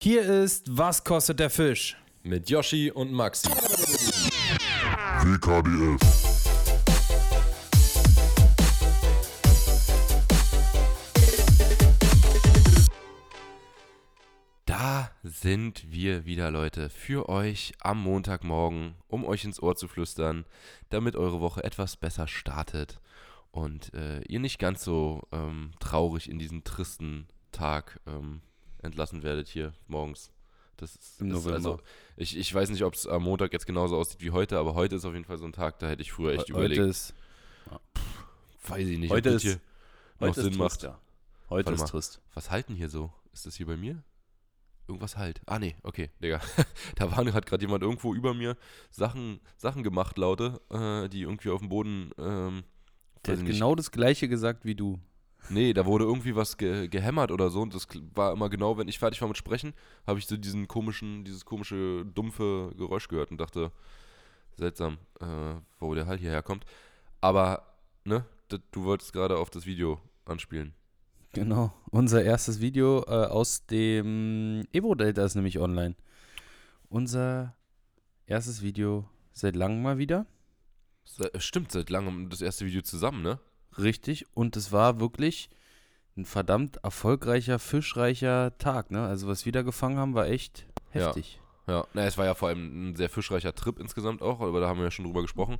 Hier ist Was kostet der Fisch? Mit Yoshi und Maxi. WKDF. Da sind wir wieder, Leute, für euch am Montagmorgen, um euch ins Ohr zu flüstern, damit eure Woche etwas besser startet und äh, ihr nicht ganz so ähm, traurig in diesen tristen Tag ähm, entlassen werdet hier morgens. Das ist, Im ist November. also, ich, ich weiß nicht, ob es am Montag jetzt genauso aussieht wie heute, aber heute ist auf jeden Fall so ein Tag, da hätte ich früher echt Heute überlegt. ist, weiß ich nicht, heute ob das ist- hier noch heute Sinn ist macht. trist, ja. Heute Warte ist mal. trist. Was halten hier so? Ist das hier bei mir? Irgendwas halt. Ah, nee, okay, Digga. da war, hat gerade jemand irgendwo über mir Sachen, Sachen gemacht, laute, äh, die irgendwie auf dem Boden. Ähm, Der hat genau das gleiche gesagt wie du. Nee, da wurde irgendwie was ge gehämmert oder so und das war immer genau, wenn ich fertig war mit Sprechen, habe ich so diesen komischen, dieses komische, dumpfe Geräusch gehört und dachte, seltsam, äh, wo der Hall hierher kommt. Aber, ne, du wolltest gerade auf das Video anspielen. Genau. Unser erstes Video äh, aus dem Ebro-Delta ist nämlich online. Unser erstes Video seit langem mal wieder. Se stimmt, seit langem das erste Video zusammen, ne? Richtig. Und es war wirklich ein verdammt erfolgreicher, fischreicher Tag. Ne? Also was wir da gefangen haben, war echt Ja. heftig. Ja, na, es war ja vor allem ein sehr fischreicher Trip insgesamt auch, aber da haben wir ja schon drüber gesprochen.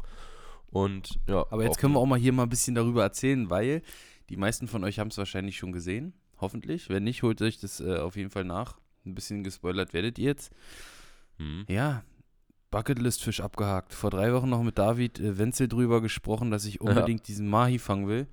Und ja. Aber jetzt können wir auch mal hier mal ein bisschen darüber erzählen, weil die meisten von euch haben es wahrscheinlich schon gesehen. Hoffentlich. Wenn nicht, holt euch das äh, auf jeden Fall nach. Ein bisschen gespoilert werdet ihr jetzt. Hm. Ja, Bucketlist-Fisch abgehakt. Vor drei Wochen noch mit David äh, Wenzel drüber gesprochen, dass ich unbedingt diesen Mahi fangen will.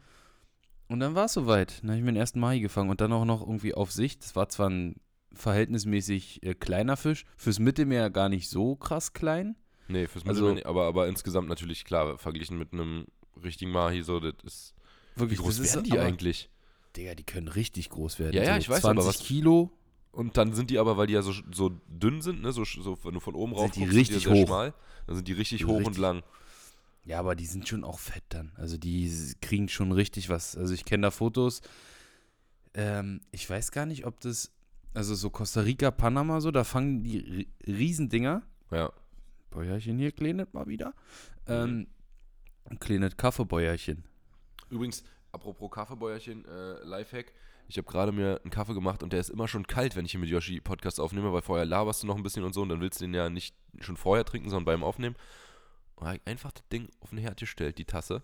Und dann war es soweit. Dann habe ich meinen ersten Mahi gefangen und dann auch noch irgendwie auf Sicht. Das war zwar ein verhältnismäßig äh, kleiner Fisch, fürs Mittelmeer gar nicht so krass klein. Nee, fürs Also- Mittelmeer nicht, aber, aber insgesamt natürlich klar, verglichen mit einem richtigen Mahi, so, das ist. Wie Wirklich, groß das ist werden die aber- eigentlich? Digga, die können richtig groß werden. Ja, ja, so ich weiß 20 aber, was- Kilo. Und dann sind die aber, weil die ja so, so dünn sind, ne, so, so wenn du von oben rauf Sind die guckst, richtig sehr hoch. schmal, dann sind die richtig Die hoch und richtig- lang. Ja, aber die sind schon auch fett dann. Also die kriegen schon richtig was. Also ich kenne da Fotos. Ähm, ich weiß gar nicht, ob das, also so Costa Rica, Panama so, da fangen die Ri- Riesendinger. Ja. Bäuerchen hier, kleines mal wieder. Ähm, ein kleines Kaffeebäuerchen. Übrigens, apropos Kaffeebäuerchen, äh, Lifehack. Ich habe gerade mir einen Kaffee gemacht und der ist immer schon kalt, wenn ich hier mit Yoshi Podcast aufnehme, weil vorher laberst du noch ein bisschen und so und dann willst du den ja nicht schon vorher trinken, sondern beim Aufnehmen. Und hab ich einfach das Ding auf den Herd gestellt, die Tasse.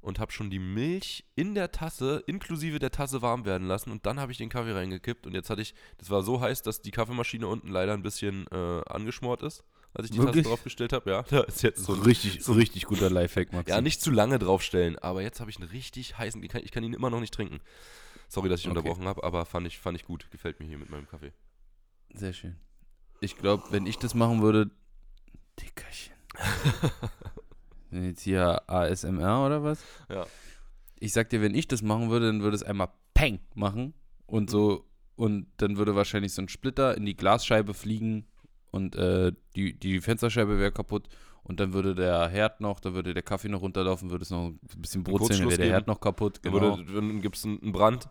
Und habe schon die Milch in der Tasse, inklusive der Tasse, warm werden lassen. Und dann habe ich den Kaffee reingekippt. Und jetzt hatte ich, das war so heiß, dass die Kaffeemaschine unten leider ein bisschen äh, angeschmort ist, als ich die Wirklich? Tasse draufgestellt habe. Ja, da ist jetzt so ein richtig, so richtig guter Lifehack, Max. ja, nicht zu lange draufstellen, aber jetzt habe ich einen richtig heißen, ich kann, ich kann ihn immer noch nicht trinken. Sorry, dass ich Okay. unterbrochen habe, aber fand ich, fand ich gut. Gefällt mir hier mit meinem Kaffee. Sehr schön. Ich glaube, wenn ich das machen würde, Dickerchen. Wenn jetzt hier ASMR oder was? Ja. Ich sag dir, wenn ich das machen würde, dann würde es einmal Peng machen und so und dann würde wahrscheinlich so ein Splitter in die Glasscheibe fliegen und äh, die, die Fensterscheibe wäre kaputt und dann würde der Herd noch, da würde der Kaffee noch runterlaufen, würde es noch ein bisschen brutzeln, dann Kurzschluss wäre der geben. Herd noch kaputt. Dann, Genau. würde, dann gibt es einen, Brand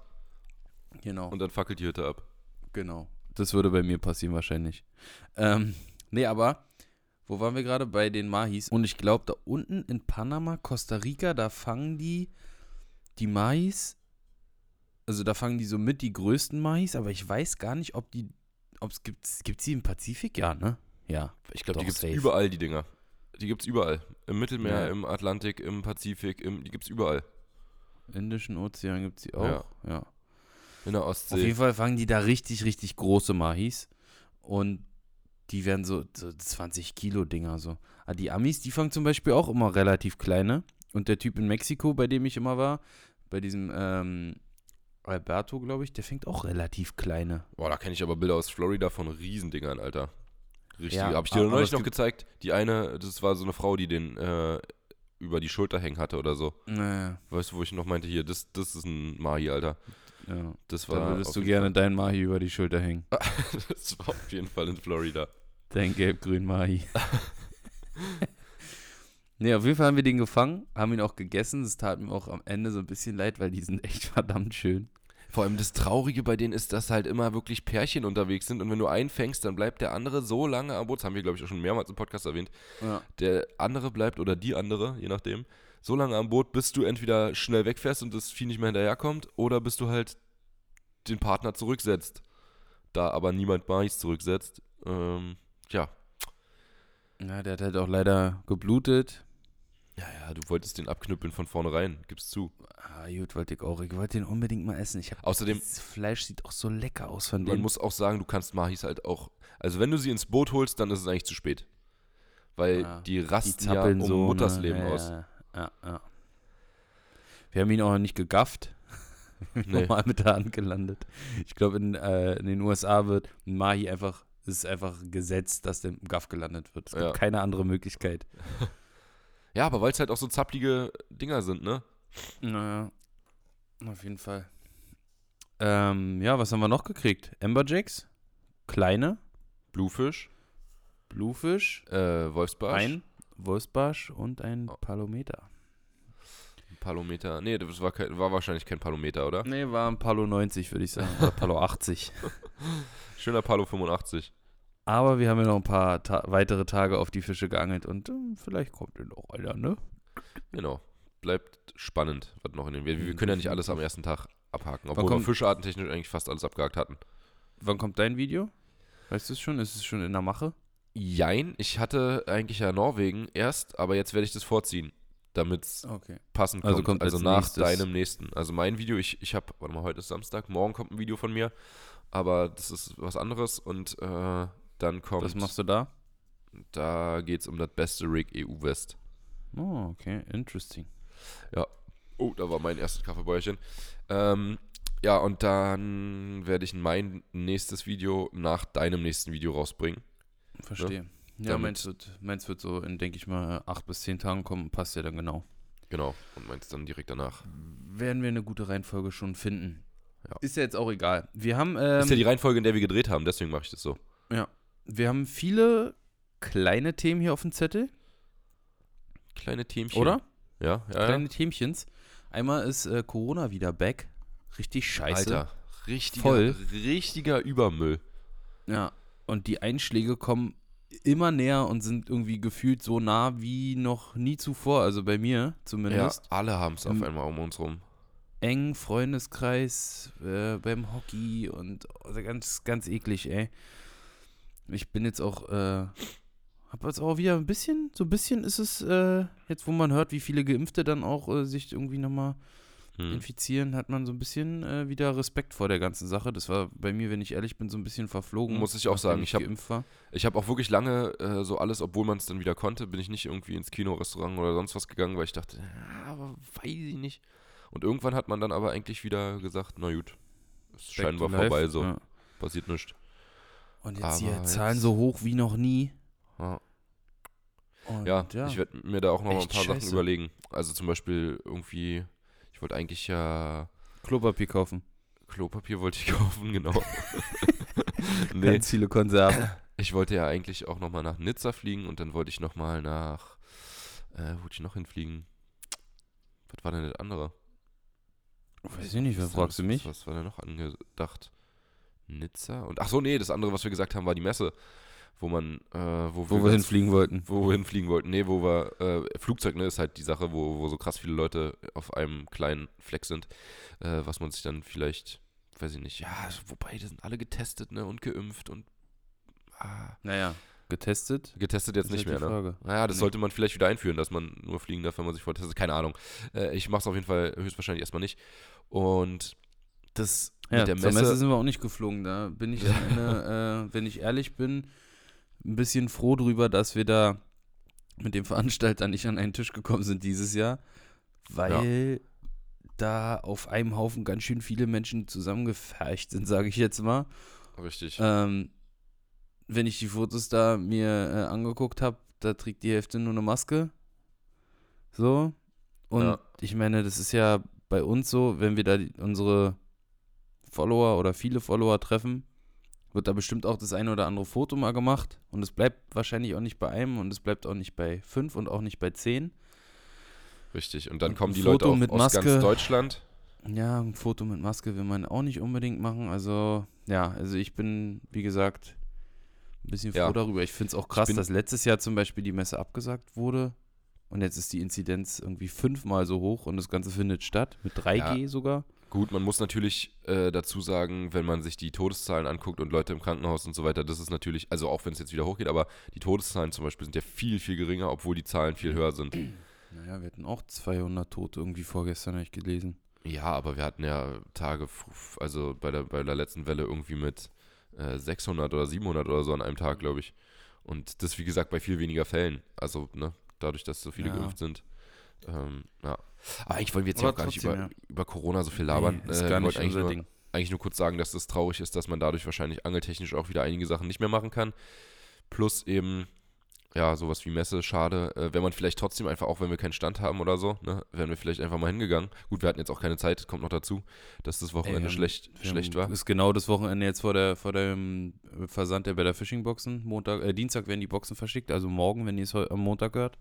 genau. und dann fackelt die Hütte ab. Genau. Das würde bei mir passieren wahrscheinlich. Ähm, nee, aber wo waren wir gerade? Bei den Mahis. Und ich glaube, da unten in Panama, Costa Rica, da fangen die die Mahis. Also da fangen die so mit die größten Mahis, aber ich weiß gar nicht, ob die, ob es gibt, gibt sie im Pazifik? Ja, ne? Ja. Ich glaube, die gibt es überall, die Dinger. Die gibt es überall. Im Mittelmeer, Ja. im Atlantik, im Pazifik, im, die gibt es überall. Indischen Ozean gibt sie auch. Ja. ja. In der Auf Ostsee. jeden Fall fangen die da richtig, richtig große Mahis. Und die werden so, so 20 Kilo Dinger so. Ah, die Amis, die fangen zum Beispiel auch immer relativ kleine. Und der Typ in Mexiko, bei dem ich immer war, bei diesem ähm, Alberto, glaube ich, der fängt auch relativ kleine. Boah, da kenne ich aber Bilder aus Florida von Riesendingern, Alter. Richtig. Ja, Hab ich dir aber neulich noch gezeigt? Die eine, das war so eine Frau, die den äh, über die Schulter hängen hatte oder so. Naja, Weißt du, wo ich noch meinte, hier, das, das ist ein Mahi, Alter. ja. Das war Da würdest du gerne deinen Mahi über die Schulter hängen. Das war auf jeden Fall in Florida. Dein gelb-grün Mahi. nee, auf jeden Fall haben wir den gefangen, haben ihn auch gegessen. Es tat mir auch am Ende so ein bisschen leid, weil die sind echt verdammt schön. Vor allem das Traurige bei denen ist, dass halt immer wirklich Pärchen unterwegs sind und wenn du einen fängst, dann bleibt der andere so lange am Boot. Das haben wir, glaube ich, auch schon mehrmals im Podcast erwähnt. Ja. Der andere bleibt oder die andere, je nachdem, so lange am Boot, bis du entweder schnell wegfährst und das Vieh nicht mehr hinterherkommt oder bis du halt den Partner zurücksetzt. Da aber niemand Mais zurücksetzt, ähm, ja. Ja, der hat halt auch leider geblutet. Ja, ja, du wolltest den abknüppeln von vornherein, gib's zu. Ah, gut, wollte ich auch. Ich wollte den unbedingt mal essen. Ich hab, Außerdem- das Fleisch sieht auch so lecker aus von Man dem. muss auch sagen, du kannst Mahis halt auch. Also wenn du sie ins Boot holst, dann ist es eigentlich zu spät. Weil Ja, die rasten ja zappeln um so, Muttersleben ne? aus. Ja, ja, ja. Wir haben ihn auch noch nicht gegafft. Nee. Normal mit der Hand gelandet. Ich glaube, in, äh, in den USA wird ein Mahi einfach, es ist einfach Gesetz, dass der Gaff gelandet wird. Es gibt Ja. keine andere Möglichkeit. Ja, aber weil es halt auch so zapplige Dinger sind, ne? Naja, auf jeden Fall. Ähm, ja, was haben wir noch gekriegt? Amberjacks, kleine, Bluefish, Bluefish, äh, Wolfsbarsch, ein Wurstbarsch und ein Oh. Palometer. Palometer. Nee, das war, kein, war wahrscheinlich kein Palometer, oder? Nee, war ein Palo 90, würde ich sagen. Oder Palo 80. Schöner Palo 85. Aber wir haben ja noch ein paar Ta weitere Tage auf die Fische geangelt und ähm, vielleicht kommt ja noch einer, ne? Genau. Bleibt spannend, was noch in den. Wir, wir können ja nicht alles am ersten Tag abhaken, obwohl wir kommt- fischartentechnisch eigentlich fast alles abgehakt hatten. Wann kommt dein Video? Weißt du es schon? Ist es schon in der Mache? Jein, ich hatte eigentlich ja Norwegen erst, aber jetzt werde ich das vorziehen, damit es Okay. passend Also kommt. kommt also als nach nächstes- deinem nächsten. Also mein Video, ich, ich habe, warte mal, heute ist Samstag, morgen kommt ein Video von mir, aber das ist was anderes und äh, dann kommt, Was machst du da? da geht es um das beste Rig EU West. Oh, okay. Interesting. Oh, da war mein erstes Kaffeebäuerchen. Ähm, ja, und dann werde ich mein nächstes Video nach deinem nächsten Video rausbringen. Verstehe. Ja, Damit- meins wird, meins wird so in, denke ich mal, acht bis zehn Tagen kommen. Passt ja dann genau. Genau. Und meins dann direkt danach. Werden wir eine gute Reihenfolge schon finden. Ja. Ist ja jetzt auch egal. Wir haben, ähm, ist ja die Reihenfolge, in der wir gedreht haben, deswegen mache ich das so. Wir haben viele kleine Themen hier auf dem Zettel, Kleine Teamchen. oder? Ja, ja. ja. Kleine Themchens. Einmal ist äh, Corona wieder back. Richtig scheiße. Alter, richtiger, Voll. richtiger Übermüll. Ja. Und die Einschläge kommen immer näher und sind irgendwie gefühlt so nah wie noch nie zuvor. Also bei mir Ja, zumindest. alle haben es auf einmal um uns rum. Eng Freundeskreis äh, beim Hockey und also ganz, ganz eklig, ey. Ich bin jetzt auch, äh, hab jetzt auch wieder ein bisschen, so ein bisschen ist es, äh, jetzt wo man hört, wie viele Geimpfte dann auch äh, sich irgendwie nochmal Hm. infizieren, hat man so ein bisschen äh, wieder Respekt vor der ganzen Sache. Das war bei mir, wenn ich ehrlich bin, so ein bisschen verflogen. Muss ich auch sagen, ich hab- geimpft war. Ich habe auch wirklich lange äh, so alles, obwohl man es dann wieder konnte, bin ich nicht irgendwie ins Kino, Restaurant oder sonst was gegangen, weil ich dachte, ja, aber weiß ich nicht. Und irgendwann hat man dann aber eigentlich wieder gesagt, na gut, ist Back scheinbar vorbei, so, Ja. passiert nichts. Und jetzt hier Zahlen jetzt- so hoch wie noch nie. Ja. Und Ja, ich werde mir da auch noch mal ein Echt paar Sachen scheiße. überlegen. Also zum Beispiel irgendwie, ich wollte eigentlich ja Klopapier kaufen. Klopapier wollte ich kaufen, genau. nee, Ganz viele Konserven. ich wollte ja eigentlich auch noch mal nach Nizza fliegen und dann wollte ich noch mal nach, äh, wo wollte ich noch hinfliegen? Was war denn das andere? Weiß ich nicht, was fragst du mich? Was war da noch angedacht? Nizza? Und ach so, nee, das andere, was wir gesagt haben, war die Messe, wo man, äh, wo, Wo wir ganz- hinfliegen wollten. Wo wir hinfliegen wollten. Nee, wo wir, äh, Flugzeug, ne, ist halt die Sache, wo, wo so krass viele Leute auf einem kleinen Fleck sind, äh, was man sich dann vielleicht, weiß ich nicht, ja, wobei, die sind alle getestet, ne, und geimpft und, ah, Naja, getestet? getestet jetzt Ist nicht halt mehr, ne? Naja, das Nee. sollte man vielleicht wieder einführen, dass man nur fliegen darf, wenn man sich vortestet. Keine Ahnung. Äh, ich mach's auf jeden Fall höchstwahrscheinlich erstmal nicht. Und das Ja, mit der Messe, Messe sind wir auch nicht geflogen. Da bin ich Ende, äh, wenn ich ehrlich bin, ein bisschen froh drüber, dass wir da mit dem Veranstalter nicht an einen Tisch gekommen sind dieses Jahr, weil da auf einem Haufen ganz schön viele Menschen zusammengefercht sind, sage ich jetzt mal. richtig. Ähm, wenn ich die Fotos da mir äh, angeguckt habe, da trägt die Hälfte nur eine Maske. So. Und Ja. ich meine, das ist ja bei uns so, wenn wir da die, unsere Follower oder viele Follower treffen, wird da bestimmt auch das eine oder andere Foto mal gemacht. Und es bleibt wahrscheinlich auch nicht bei einem und es bleibt auch nicht bei fünf und auch nicht bei zehn. Richtig. Und dann Und kommen die Foto Leute auch mit aus Maske. ganz Deutschland. Ja, ein Foto mit Maske will man auch nicht unbedingt machen. Also, ja, also ich bin, wie gesagt, ein bisschen froh Ja. darüber. Ich finde es auch krass, dass letztes Jahr zum Beispiel die Messe abgesagt wurde. Und jetzt ist die Inzidenz irgendwie fünfmal so hoch und das Ganze findet statt. Mit 3G sogar. Gut, man muss natürlich äh, dazu sagen, wenn man sich die Todeszahlen anguckt und Leute im Krankenhaus und so weiter, das ist natürlich, also auch wenn es jetzt wieder hochgeht, aber die Todeszahlen zum Beispiel sind ja viel, viel geringer, obwohl die Zahlen viel höher sind. Naja, wir hatten auch 200 Tote irgendwie vorgestern, habe ich gelesen. Ja, aber wir hatten ja Tage, also bei der, bei der letzten Welle irgendwie mit äh, 600 oder 700 oder so an einem Tag, glaube ich. Und das, wie gesagt, bei viel weniger Fällen. Also, ne, dadurch, dass so viele Ja. geimpft sind. Ähm, ja. Aber eigentlich wollen wir jetzt ja auch gar nicht über, ja. über Corona so viel labern. Nee, ist Äh, gar nicht eigentlich nur, Ding. eigentlich nur kurz sagen, dass das traurig ist, dass man dadurch wahrscheinlich angeltechnisch auch wieder einige Sachen nicht mehr machen kann. Plus eben, ja, sowas wie Messe, schade. Äh, wenn man vielleicht trotzdem einfach, auch wenn wir keinen Stand haben oder so, ne, wären wir vielleicht einfach mal hingegangen. Gut, wir hatten jetzt auch keine Zeit, kommt noch dazu, dass das Wochenende Ähm, schlecht, schlecht war. Ist genau das Wochenende jetzt vor, der, vor dem Versand der Better Fishing Boxen. Montag, äh, Dienstag werden die Boxen verschickt, also morgen, wenn ihr es am Montag hört.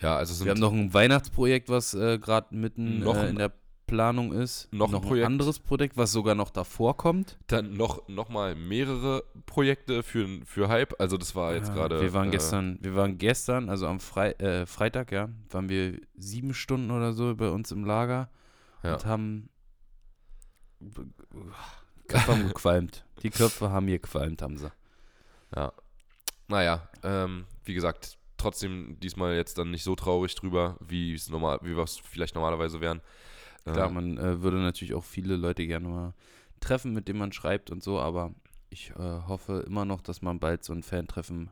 Ja, also Wir haben noch ein Weihnachtsprojekt, was äh, gerade mitten Noch äh, ein- in der Planung ist. noch ein ein Projekt. anderes Projekt, was sogar noch davor kommt. dann noch, noch mal mehrere Projekte für, für Hype. Also das war jetzt Ja, gerade. Wir waren äh, gestern, wir waren gestern, also am Frei, äh, Freitag, ja, waren wir sieben Stunden oder so bei uns im Lager Ja. und haben Köpfe haben gequalmt. Die Köpfe haben hier gequalmt, haben sie. Ja. Naja, ähm, wie gesagt, trotzdem diesmal jetzt dann nicht so traurig drüber, wie es normal, wie wir es vielleicht normalerweise wären. Klar, Äh, man äh, würde natürlich auch viele Leute gerne mal treffen, mit denen man schreibt und so, aber ich äh, hoffe immer noch, dass man bald so ein Fan-Treffen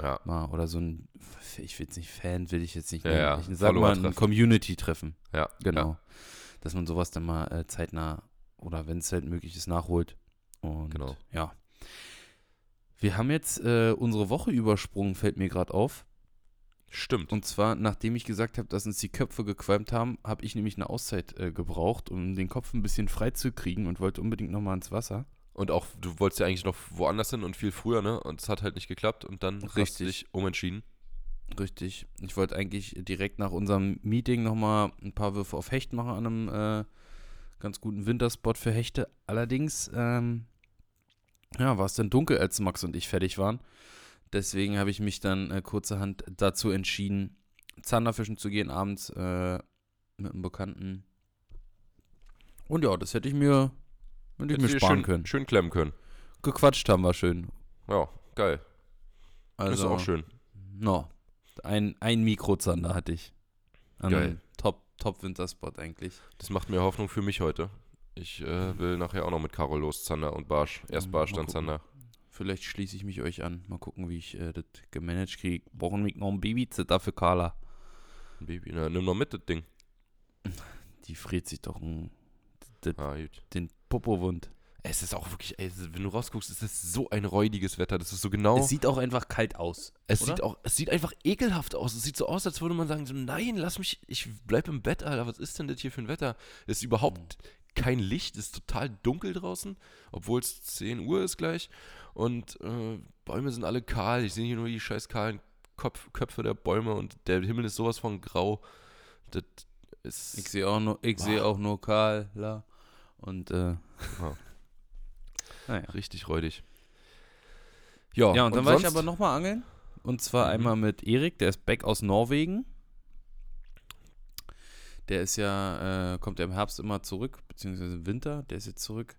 ja, mal oder so ein, ich will jetzt nicht Fan, will ich jetzt nicht Ja, nennen. ja, ich sag mal ein. Community-Treffen. ja, Genau. Dass man sowas dann mal äh, zeitnah oder wenn es halt möglich ist, nachholt. Und Genau. ja. Wir haben jetzt äh, unsere Woche übersprungen, fällt mir gerade auf. Stimmt. Und zwar, nachdem ich gesagt habe, dass uns die Köpfe gequalmt haben, habe ich nämlich eine Auszeit äh, gebraucht, um den Kopf ein bisschen frei zu kriegen und wollte unbedingt nochmal ins Wasser. Und auch, du wolltest ja eigentlich noch woanders hin und viel früher, ne? Und es hat halt nicht geklappt und dann hast du Richtig. dich umentschieden. Richtig. Ich wollte eigentlich direkt nach unserem Meeting nochmal ein paar Würfe auf Hecht machen an einem äh, ganz guten Winterspot für Hechte. Allerdings, ähm, ja, war es dann dunkel, als Max und ich fertig waren. Deswegen habe ich mich dann äh, kurzerhand dazu entschieden, Zanderfischen zu gehen abends äh, mit einem Bekannten. Und ja, das hätte ich mir, hätte ich mir sparen schön, können. Schön klemmen können. Gequatscht haben wir schön. Ja, geil. Also, ist auch schön. No, ein, ein Mikrozander hatte ich. An Geil. Top, Top Winterspot eigentlich. Das macht mir Hoffnung für mich heute. Ich äh, will nachher auch noch mit Karo los, Zander und Barsch. Erst Mhm, Barsch, dann. Zander. Vielleicht schließe ich mich euch an. Mal gucken, wie ich äh, das gemanagt kriege. Brauchen wir noch ein Babysitter für Carla. Baby, na, nimm noch mit das Ding. Die friert sich doch ein, d- d- Ah, den Popo wund. Es ist auch wirklich, ey, wenn du rausguckst, ist es so ein räudiges Wetter. Das ist so genau. Es sieht auch einfach kalt aus. Es oder? sieht auch, es sieht einfach ekelhaft aus. Es sieht so aus, als würde man sagen, so, nein, lass mich, ich bleib im Bett, Alter. Was ist denn das hier für ein Wetter? Es ist überhaupt kein Licht, es ist total dunkel draußen, obwohl es 10 Uhr ist gleich. Und äh, Bäume sind alle kahl. Ich sehe hier nur die scheiß kahlen Kopf, Köpfe der Bäume und der Himmel ist sowas von grau. Das ist. Ich sehe auch nur, ich sehe auch nur Carla. Und äh, Ja. naja. richtig räudig. Ja, Ja, und dann war ich sonst? aber nochmal angeln. Und zwar Mhm. einmal mit Erik, der ist back aus Norwegen. Der ist ja, äh, kommt ja im Herbst immer zurück, beziehungsweise im Winter, der ist jetzt zurück.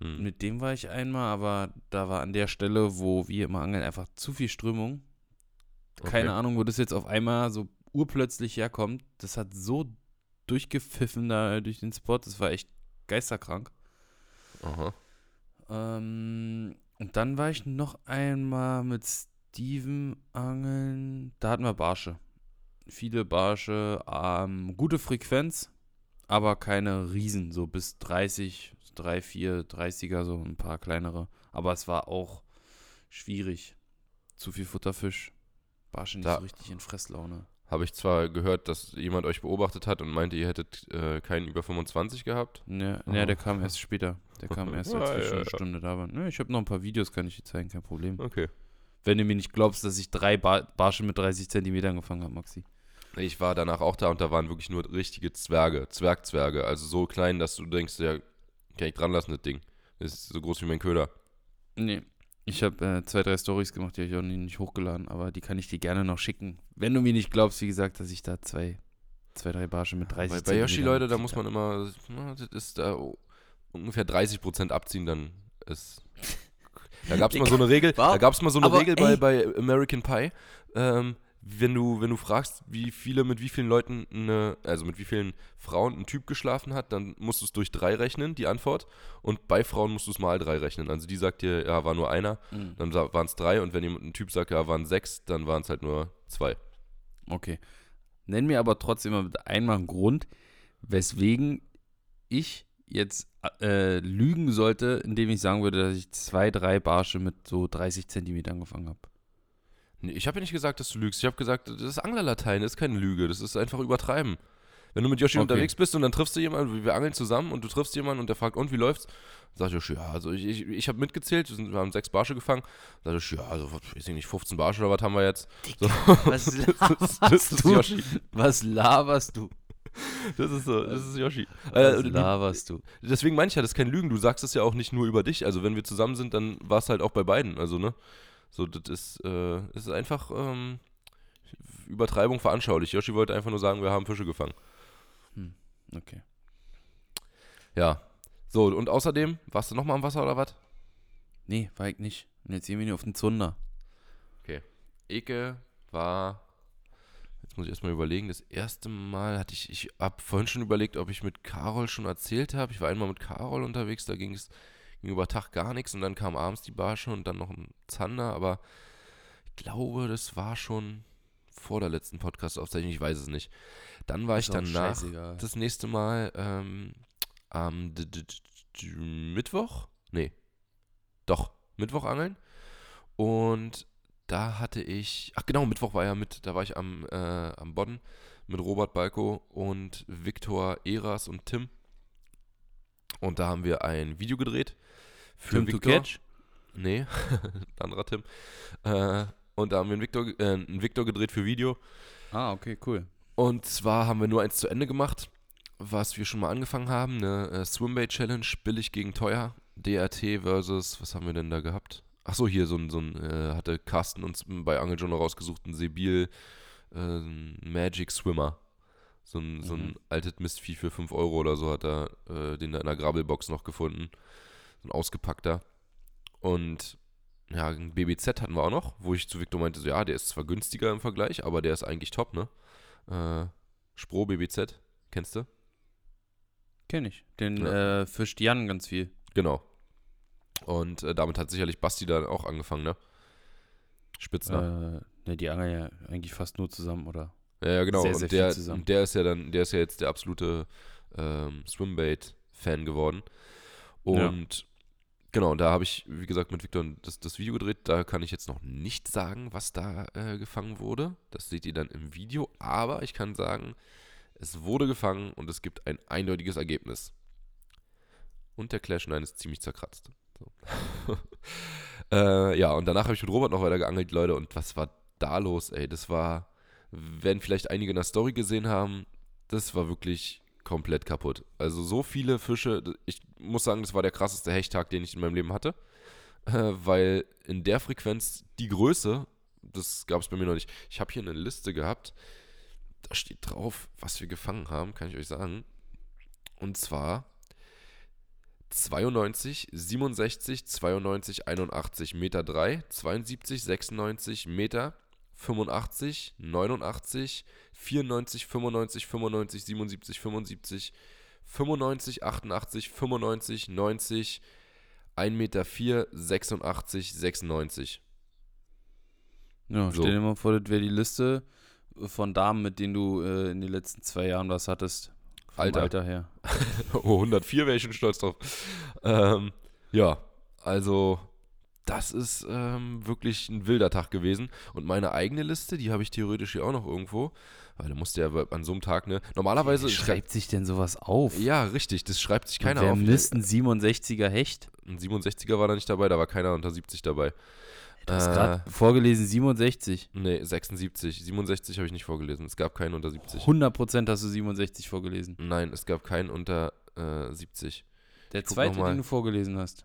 Hm. Mit dem war ich einmal, aber da war an der Stelle, wo wir immer angeln, einfach zu viel Strömung. Keine Okay. Ahnung, wo das jetzt auf einmal so urplötzlich herkommt. Das hat so durchgepfiffen da durch den Spot. Das war echt geisterkrank. Aha. Ähm, und dann war ich noch einmal mit Steven angeln. Da hatten wir Barsche. Viele Barsche, ähm, gute Frequenz, aber keine Riesen, so bis 30, 3, 4, 30er, so ein paar kleinere. Aber es war auch schwierig. Zu viel Futterfisch. Barsche nicht Da- so richtig in Fresslaune. Habe ich zwar gehört, dass jemand euch beobachtet hat und meinte, ihr hättet äh, keinen über 25 gehabt. Ne, Oh. ne, der kam erst später. Der kam erst, als Ah, wir ja, schon eine ja. Stunde da waren. Ne, ich habe noch ein paar Videos, kann ich dir zeigen, kein Problem. Okay. Wenn du mir nicht glaubst, dass ich drei Bar Barsche mit 30 Zentimetern gefangen habe, Maxi. Ich war danach auch da und da waren wirklich nur richtige Zwerge, Zwergzwerge. Also so klein, dass du denkst, ja, kann ich dran lassen, das Ding. Das ist so groß wie mein Köder. Nee. Ich habe äh, zwei, drei Stories gemacht, die habe ich auch nie- nicht hochgeladen, aber die kann ich dir gerne noch schicken. Wenn du mir nicht glaubst, wie gesagt, dass ich da zwei, zwei drei Barsche mit 30 Bei, bei Yoshi, Leute, da muss man immer, das ist da ungefähr 30% abziehen, dann ist. Da gab es mal so eine Regel, da gab es mal so eine Regel bei, bei American Pie. Ähm, wenn du, wenn du fragst, wie viele mit wie vielen Leuten eine, also mit wie vielen Frauen ein Typ geschlafen hat, dann musst du es durch drei rechnen, die Antwort. Und bei Frauen musst du es mal drei rechnen. Also die sagt dir, ja, war nur einer, Mhm. dann waren es drei und wenn jemand ein Typ sagt, ja, waren sechs, dann waren es halt nur zwei. Okay. Nenn mir aber trotzdem einmal einen Grund, weswegen ich jetzt äh, lügen sollte, indem ich sagen würde, dass ich zwei, drei Barsche mit so 30 Zentimetern gefangen habe. Nee, ich habe ja nicht gesagt, dass du lügst. Ich habe gesagt, das ist Anglerlatein, das ist keine Lüge, das ist einfach übertreiben. Wenn du mit Yoshi Okay. unterwegs bist und dann triffst du jemanden, wir angeln zusammen und du triffst jemanden und der fragt, und wie läuft's? Sagt Yoshi, ja, also ich, ich, ich habe mitgezählt, wir, sind, wir haben sechs Barsche gefangen. Sagt Yoshi, ja, also, weiß ich nicht, 15 Barsche oder was haben wir jetzt? So. Was das, ist, das ist du? Yoshi. Was laberst du? Das ist, so, das ist Yoshi. Was Äh, du, laberst du? deswegen meine ich ja, das ist kein Lügen. Du sagst es ja auch nicht nur über dich. Also wenn wir zusammen sind, dann war es halt auch bei beiden. Also, ne? So, das ist, äh, das ist einfach ähm, Übertreibung veranschaulich. Yoshi wollte einfach nur sagen, wir haben Fische gefangen. Okay. Ja. So, und außerdem, warst du nochmal am Wasser oder was? Nee, war ich nicht. Und jetzt gehen wir auf den Zunder. Eke war, jetzt muss ich erstmal überlegen, das erste Mal hatte ich, ich habe vorhin schon überlegt, ob ich mit Carol schon erzählt habe. Ich war einmal mit Carol unterwegs, da ging es ging über Tag gar nichts und dann kam abends die Barsche und dann noch ein Zander, aber ich glaube, das war schon vor der letzten Podcast-Aufzeichnung, ich weiß es nicht. Dann war ich danach scheißegal. das nächste Mal ähm, am d- d- d- Mittwoch? Nee. Doch, Mittwoch angeln. Und da hatte ich, ach genau, Mittwoch war ja mit, da war ich am, äh, am Bodden mit Robert Balko und Viktor Eras und Tim. Und da haben wir ein Video gedreht. Für Tim to Viktor. catch? Nee, anderer Tim. Äh, und da haben wir einen Victor, äh, einen Victor gedreht für Video. Ah, okay, cool. Und zwar haben wir nur eins zu Ende gemacht, was wir schon mal angefangen haben, eine äh, Swimbait Challenge, billig gegen teuer. DRT versus, was haben wir denn da gehabt? Ach so, hier so ein, so ein äh, hatte Carsten uns bei Angel Journal rausgesucht, ein Sebil äh, Magic Swimmer. So ein, so ein Mhm. altes Mistvieh für 5 Euro oder so hat er äh, den da in der Grabbelbox noch gefunden. Ein ausgepackter. Und ja, ein BBZ hatten wir auch noch, wo ich zu Victor meinte, so, ja, der ist zwar günstiger im Vergleich, aber der ist eigentlich top, ne? Äh, Spro BBZ, kennst du? Kenn ich. Den Ja. äh, fischt Jan ganz viel. Genau. Und äh, damit hat sicherlich Basti dann auch angefangen, ne? Spitzner. Äh, ne, die angeln ja eigentlich fast nur zusammen, oder? ja, ja, genau. sehr, sehr und der, zusammen. und der ist ja dann, der ist ja jetzt der absolute ähm, Swimbait-Fan geworden. Ja. Genau, und da habe ich, wie gesagt, mit Victor das, das Video gedreht. Da kann ich jetzt noch nicht sagen, was da äh, gefangen wurde. Das seht ihr dann im Video. Aber ich kann sagen, es wurde gefangen und es gibt ein eindeutiges Ergebnis. Und der Clash 9 ist ziemlich zerkratzt. So. äh, ja, und danach habe ich mit Robert noch weiter geangelt, Leute. Und was war da los, ey? Das war, wenn vielleicht einige in der Story gesehen haben, das war wirklich komplett kaputt. Also so viele Fische, ich muss sagen, das war der krasseste Hechttag, den ich in meinem Leben hatte. Weil in der Frequenz die Größe, das gab es bei mir noch nicht. Ich habe hier eine Liste gehabt, da steht drauf, was wir gefangen haben, kann ich euch sagen. Und zwar 92, 67, 92, 81 Meter 3, 72, 96 Meter, 85, 89, 94, 95, 95, 77, 75, 95, 88, 95, 90, 1 Meter 4, 86, 96. Ja, So. stell dir mal vor, das wäre die Liste von Damen, mit denen du äh, in den letzten zwei Jahren was hattest. Vom Alter. Alter her. Oh, 104 wäre ich schon stolz drauf. Ähm, ja, also das ist ähm, wirklich ein wilder Tag gewesen. Und meine eigene Liste, die habe ich theoretisch hier auch noch irgendwo. Weil da musste ja an so einem Tag, ne? Normalerweise. Wie schreibt sich denn sowas auf? ja, richtig, das schreibt sich keiner Wer auf. misst ein 67er Hecht? Ein 67er war da nicht dabei, da war keiner unter 70 dabei. Du hast Äh, gerade vorgelesen 67. nee, 76. 67 habe ich nicht vorgelesen. Es gab keinen unter 70. 100% hast du 67 vorgelesen. Nein, es gab keinen unter äh, 70. Der guck zweite, den du vorgelesen hast.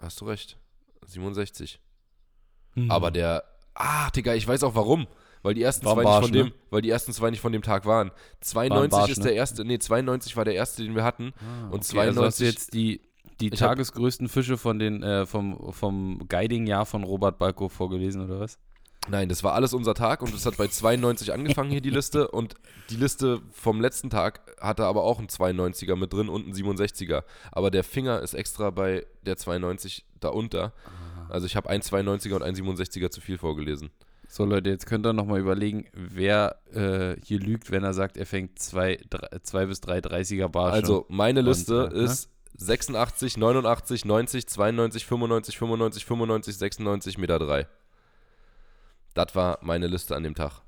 Hast du recht. 67. Mhm. Aber der. Ah, Digga, ich weiß auch warum. Weil die ersten War zwei Barsch, nicht von dem, ne? weil die ersten zwei nicht von dem Tag waren. 92 Barsch, ist ne? der erste, nee, 92 war der erste, den wir hatten. Ah, und okay, Also hast du 92 jetzt die, die tagesgrößten Fische von den, äh, vom, vom Guiding-Jahr von Robert Balko vorgelesen, oder was? Nein, das war alles unser Tag und es hat bei 92 angefangen hier die Liste und die Liste vom letzten Tag hatte aber auch einen 92er mit drin und einen 67er. Aber der Finger ist extra bei der 92 da unter. Also ich habe einen 92er und einen 67er zu viel vorgelesen. So Leute, jetzt könnt ihr nochmal überlegen, wer äh, hier lügt, wenn er sagt, er fängt zwei, drei, zwei bis drei 30er Barsche. Also meine Liste Und, äh, ne? ist 86, 89, 90, 92, 95, 95, 95, 96, Meter 3. Das war meine Liste an dem Tag.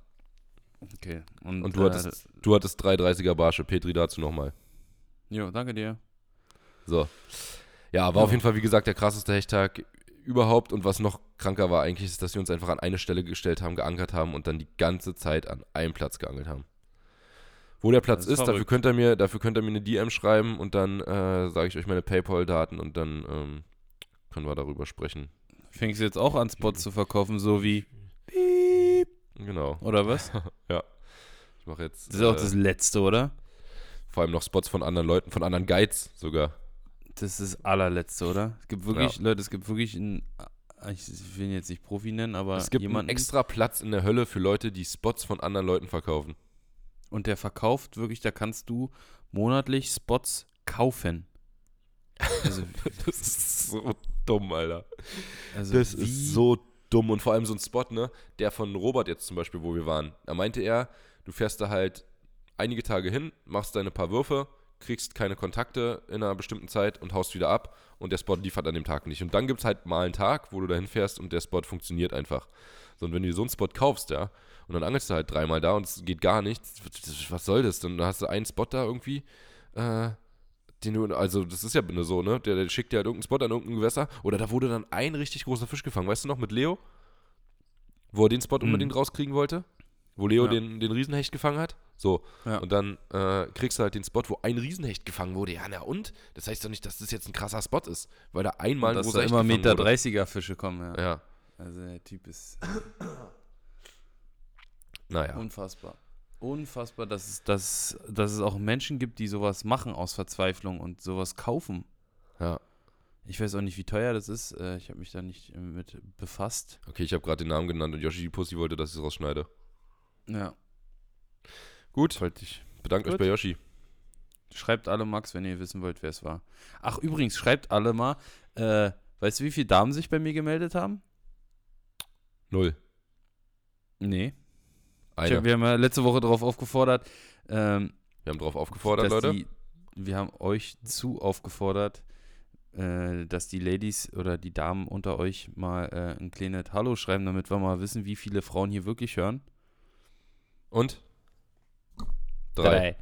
okay. Und, Und du äh, hattest, du hattest drei 30er Barsche. Petri dazu nochmal. Jo, danke dir. So. Ja, war auf Ja. jeden Fall, wie gesagt, der krasseste Hechttag überhaupt. Und was noch kranker war eigentlich, ist, dass wir uns einfach an eine Stelle gestellt haben, geankert haben und dann die ganze Zeit an einem Platz geangelt haben. Wo der Platz Das ist ist, dafür könnt, ihr mir, dafür könnt ihr mir eine DM schreiben und dann äh, sage ich euch meine Paypal-Daten und dann ähm, können wir darüber sprechen. Fängst du jetzt auch an, Spots zu verkaufen, so wie, Genau. oder was? Ich mache jetzt Das ist auch äh, das Letzte, oder? vor allem noch Spots von anderen Leuten, von anderen Guides sogar. Das ist das allerletzte, oder? Es gibt wirklich, Leute, es gibt wirklich einen, ich will ihn jetzt nicht Profi nennen, aber es gibt jemanden, einen extra Platz in der Hölle für Leute, die Spots von anderen Leuten verkaufen. und der verkauft wirklich, da kannst du monatlich Spots kaufen. Also, Das ist so dumm, Alter. also Das ist so dumm. Und vor allem so ein Spot, ne? Der von Robert jetzt zum Beispiel, wo wir waren. Da meinte er, du fährst da halt einige Tage hin, machst deine paar Würfe, kriegst keine Kontakte in einer bestimmten Zeit und haust wieder ab und der Spot liefert an dem Tag nicht. Und dann gibt es halt mal einen Tag, wo du da hinfährst und der Spot funktioniert einfach. So, und wenn du dir so einen Spot kaufst, ja, und dann angelst du halt dreimal da und es geht gar nichts, was soll das? Dann hast du einen Spot da irgendwie, äh, den du, also das ist ja so, ne? Der, der schickt dir halt irgendeinen Spot an irgendein Gewässer. Oder da wurde dann ein richtig großer Fisch gefangen. Weißt du noch, mit Leo? Wo er den Spot Mhm. unbedingt rauskriegen wollte? Wo Leo Ja. den, den Riesenhecht gefangen hat? So. Ja. Und dann äh, kriegst du halt den Spot, wo ein Riesenhecht gefangen wurde. Ja, na und? Das heißt doch nicht, dass das jetzt ein krasser Spot ist. Weil da einmal ein großer da Hecht immer Meter wurde. 30er Fische kommen, ja. Ja, Also der Typ ist naja. unfassbar. Unfassbar, dass es, dass, dass es auch Menschen gibt, die sowas machen aus Verzweiflung und sowas kaufen. Ja. Ich weiß auch nicht, wie teuer das ist. Äh, Ich habe mich da nicht mit befasst. Okay, ich habe gerade den Namen genannt und Yoshi die Pussy wollte, dass ich es rausschneide. Ja, Gut, ich. bedankt euch Gut. bei Yoshi. Schreibt alle Max, wenn ihr wissen wollt, wer es war. Ach, übrigens, schreibt alle mal. Äh, weißt du, wie viele Damen sich bei mir gemeldet haben? Null. Nee. Eine. hab, wir haben ja letzte Woche darauf aufgefordert, ähm, Wir haben drauf aufgefordert, dass Leute. Die, wir haben euch zu aufgefordert, äh, dass die Ladies oder die Damen unter euch mal äh, ein kleines Hallo schreiben, damit wir mal wissen, wie viele Frauen hier wirklich hören. Und? Drei.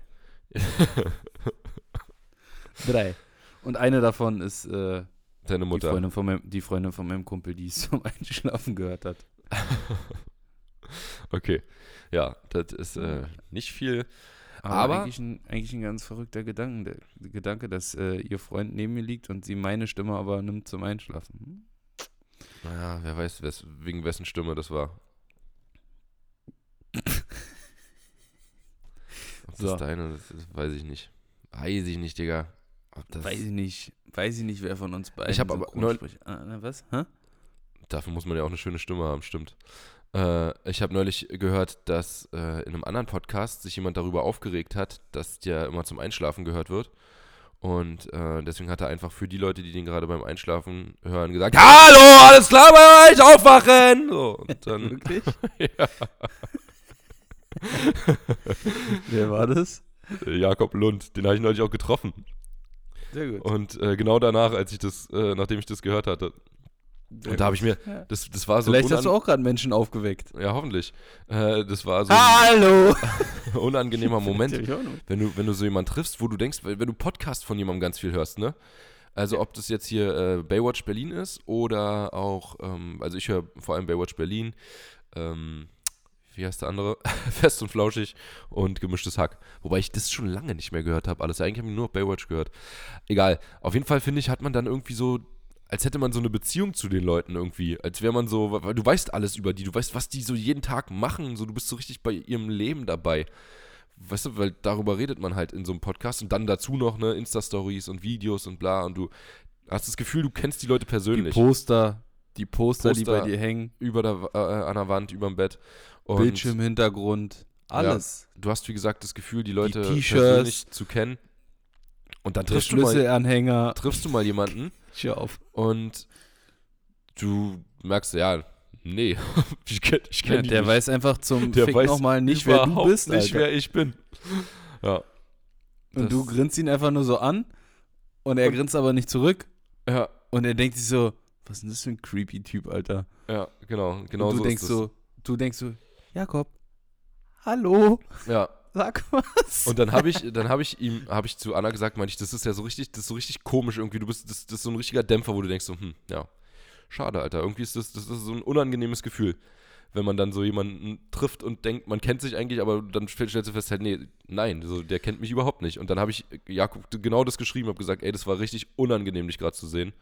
Drei. Und eine davon ist äh, Deine die, Mutter. Freundin von meinem, die Freundin von meinem Kumpel, die es zum Einschlafen gehört hat. Okay. Ja, das ist äh, nicht viel. Aber, Aber- eigentlich, ein, eigentlich ein ganz verrückter Gedanke, der Gedanke dass äh, ihr Freund neben mir liegt und sie meine Stimme aber nimmt zum Einschlafen. Hm? Naja, wer weiß, wes, wegen wessen Stimme das war. Das So. deine, das ist, weiß ich nicht. Weiß ich nicht, Digga. Das, Weiß ich nicht. Weiß ich nicht, wer von uns beiden Ich hab aber Synchronsprecher- Ah, was? Hä? Dafür muss man ja auch eine schöne Stimme haben, stimmt. Äh, ich habe neulich gehört, dass äh, in einem anderen Podcast sich jemand darüber aufgeregt hat, dass der immer zum Einschlafen gehört wird. Und äh, deswegen hat er einfach für die Leute, die den gerade beim Einschlafen hören, gesagt: Hallo, alles klar bei euch, aufwachen! So, und dann, Wirklich? ja, wer war das? Jakob Lund, den habe ich neulich auch getroffen. Sehr gut. Und äh, genau danach, als ich das, äh, nachdem ich das gehört hatte, Sehr und da habe ich mir, Ja. das, das war so Vielleicht hast du auch gerade Menschen aufgeweckt. Ja, hoffentlich. Äh, das war so ein Hallo! unangenehmer Moment. Wenn du, wenn du so jemanden triffst, wo du denkst, wenn wenn du Podcast von jemandem ganz viel hörst, ne? Also ob das jetzt hier äh, Baywatch Berlin ist oder auch, ähm, also ich höre vor allem Baywatch Berlin, ähm, wie heißt der andere? Fest und Flauschig und Gemischtes Hack. Wobei ich das schon lange nicht mehr gehört habe. Alles. Eigentlich habe ich nur noch Baywatch gehört. Egal. Auf jeden Fall finde ich, hat man dann irgendwie so, als hätte man so eine Beziehung zu den Leuten irgendwie. Als wäre man so, weil du weißt alles über die. Du weißt, was die so jeden Tag machen. So, du bist so richtig bei ihrem Leben dabei. Weißt du, weil darüber redet man halt in so einem Podcast und dann dazu noch ne Insta-Stories und Videos und bla und du hast das Gefühl, du kennst die Leute Die persönlich. Poster, die Poster, die Poster. bei dir hängen, über der, äh, an der Wand, über dem Bett. Und Bildschirmhintergrund, alles. du hast, wie gesagt, das Gefühl, die Leute T-Shirts. persönlich zu kennen. Und dann triffst du, mal, triffst du mal jemanden Hör auf. und du merkst, ja, nee, ich kenne ich kenn Ja, die der nicht. weiß einfach zum Der Fick nochmal nicht, wer du bist, nicht, Alter. wer ich bin. Ja, Und du grinst ihn einfach nur so an und er Und- grinst aber nicht zurück ja, und er denkt sich so, was ist denn das für ein creepy Typ, Alter? ja, genau, genau und du so denkst so, du denkst so, Jakob, hallo, Ja, sag was. Und dann habe ich, dann habe ich ihm, habe ich zu Anna gesagt, meinte ich, das ist ja so richtig, das ist so richtig komisch irgendwie. Du bist, das, das ist so ein richtiger Dämpfer, wo du denkst so, hm, ja, schade, Alter. Irgendwie ist das, das ist so ein unangenehmes Gefühl, wenn man dann so jemanden trifft und denkt, man kennt sich eigentlich, aber dann stellst du fest, halt, nee, nein, so, der kennt mich überhaupt nicht. Und dann habe ich Jakob genau das geschrieben, habe gesagt, ey, das war richtig unangenehm, dich gerade zu sehen,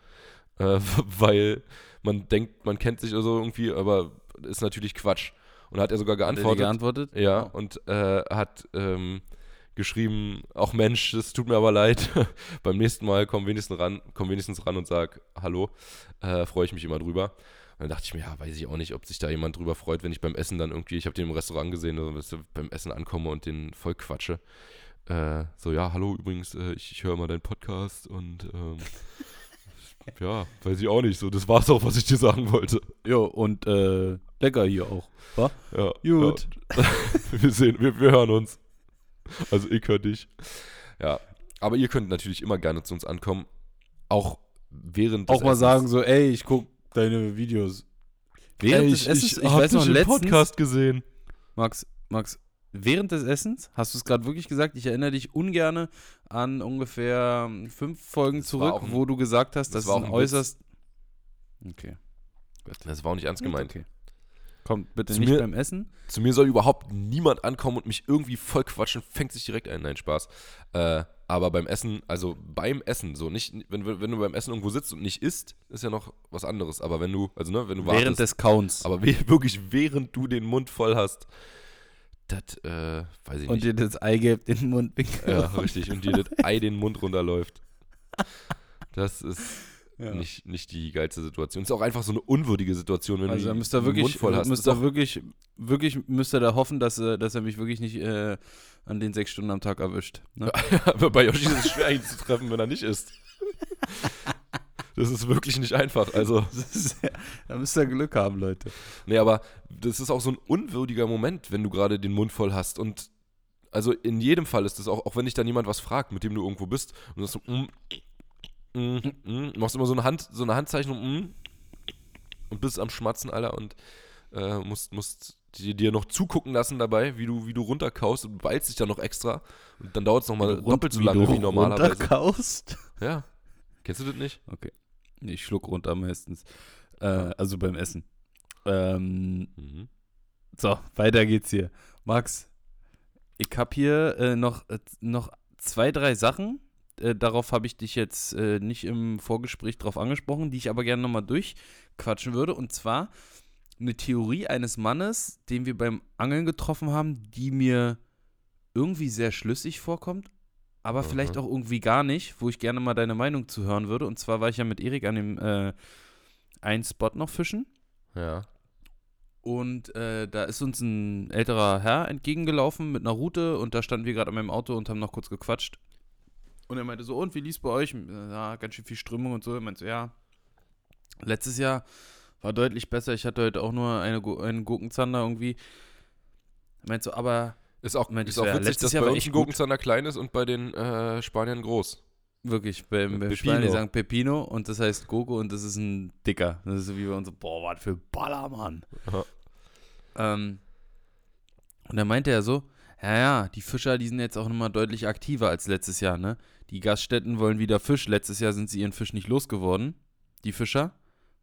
äh, weil man denkt, man kennt sich oder so irgendwie, aber ist natürlich Quatsch. Und hat er sogar geantwortet, geantwortet? ja, Oh. und äh, hat ähm, geschrieben, auch Mensch, es tut mir aber leid. Beim nächsten Mal komm wenigstens ran, komm wenigstens ran und sag Hallo. Äh, Freue ich mich immer drüber. Und dann dachte ich mir, ja, weiß ich auch nicht, ob sich da jemand drüber freut, wenn ich beim Essen dann irgendwie, ich habe den im Restaurant gesehen, also, beim Essen ankomme und den voll quatsche. Äh, so, ja, hallo, übrigens, äh, ich, ich höre mal deinen Podcast und ähm, ja, weiß ich auch nicht. So, das war's auch, was ich dir sagen wollte. Jo, und äh, lecker hier auch. wa? Ja, Gut. Ja. wir sehen, wir, wir hören uns. Also ich höre dich. Ja, aber ihr könnt natürlich immer gerne zu uns ankommen. Auch während des Auch mal Essens. sagen so, ey, ich guck deine Videos. Während Ey, des Essens, ich, hab weiß noch, letztens, Podcast gesehen. Max, Max, während des Essens, hast du es gerade wirklich gesagt, ich erinnere dich ungerne an ungefähr fünf Folgen Das zurück, ein- wo du gesagt hast, das dass war ein auch ein Witz. äußerst... Okay. Das war auch nicht ernst gemeint. Okay. Kommt bitte Zu nicht mir- beim Essen. Zu mir soll überhaupt niemand ankommen und mich irgendwie voll quatschen, fängt sich direkt ein. Nein, Spaß. Äh, aber beim Essen, also beim Essen, so nicht, wenn, wenn du beim Essen irgendwo sitzt und nicht isst, ist ja noch was anderes. Aber wenn du, also ne, wenn du Während wartest, des Kauns. aber wirklich während du den Mund voll hast, das, äh, weiß ich und nicht. dir das Eigelb den Mund. Ja, richtig. Und dir das Ei den Mund runterläuft. Das ist Ja. nicht, nicht die geilste Situation. Ist auch einfach so eine unwürdige Situation, wenn Also du müsst den wirklich, Mund voll hast. müsst Ist auch- wirklich, wirklich müsst ihr da hoffen, dass, dass er mich wirklich nicht äh, an den sechs Stunden am Tag erwischt. Ne? Aber bei Yoshi ist es schwer, ihn zu treffen, wenn er nicht isst. Das ist wirklich nicht einfach. Also, ist, ja, da müsst ihr Glück haben, Leute. nee, aber das ist auch so ein unwürdiger Moment, wenn du gerade den Mund voll hast. Und also in jedem Fall ist das auch, auch wenn dich dann jemand was fragt, mit dem du irgendwo bist, und du sagst so, mm, mm, mm, machst immer so eine Hand, so eine Handzeichnung, mm, und bist am Schmatzen, Alter, und äh, musst, musst dir, dir noch zugucken lassen dabei, wie du, wie du runterkaust und beißt dich dann noch extra. Und dann dauert es nochmal doppelt so lange wie normalerweise. Runterkaust. Ja. Kennst du das nicht? Okay. Ich schluck runter meistens. Äh, also beim Essen. Ähm, Mhm. so, weiter geht's hier. Max, ich hab hier äh, noch, äh, noch zwei, drei Sachen. Äh, darauf habe ich dich jetzt äh, nicht im Vorgespräch drauf angesprochen, die ich aber gerne nochmal durchquatschen würde. Und zwar eine Theorie eines Mannes, den wir beim Angeln getroffen haben, die mir irgendwie sehr schlüssig vorkommt, aber Aha. vielleicht auch irgendwie gar nicht, wo ich gerne mal deine Meinung zu hören würde. Und zwar war ich ja mit Erik an dem äh, einen Spot noch fischen. Ja. Und äh, da ist uns ein älterer Herr entgegengelaufen mit einer Route und da standen wir gerade an meinem Auto und haben noch kurz gequatscht. Und er meinte so, und wie lief's bei euch? Ja, ganz schön viel Strömung und so. Er meinte so, ja, letztes Jahr war deutlich besser. Ich hatte heute auch nur eine, einen Gurkenzander irgendwie. Er meinte so, aber Ist auch, ist auch ja, witzig, dass Jahr bei uns echt ein gut. Gurkenzander klein ist und bei den äh, Spaniern groß. wirklich, beim, beim. Spanier, die sagen Pepino und das heißt Gurke und das ist ein dicker. Das ist so wie bei uns so, boah, was für Ballermann. Ähm, und dann meinte er so, ja, ja, die Fischer, die sind jetzt auch nochmal deutlich aktiver als letztes Jahr, ne? Die Gaststätten wollen wieder Fisch. Letztes Jahr sind sie ihren Fisch nicht losgeworden, die Fischer,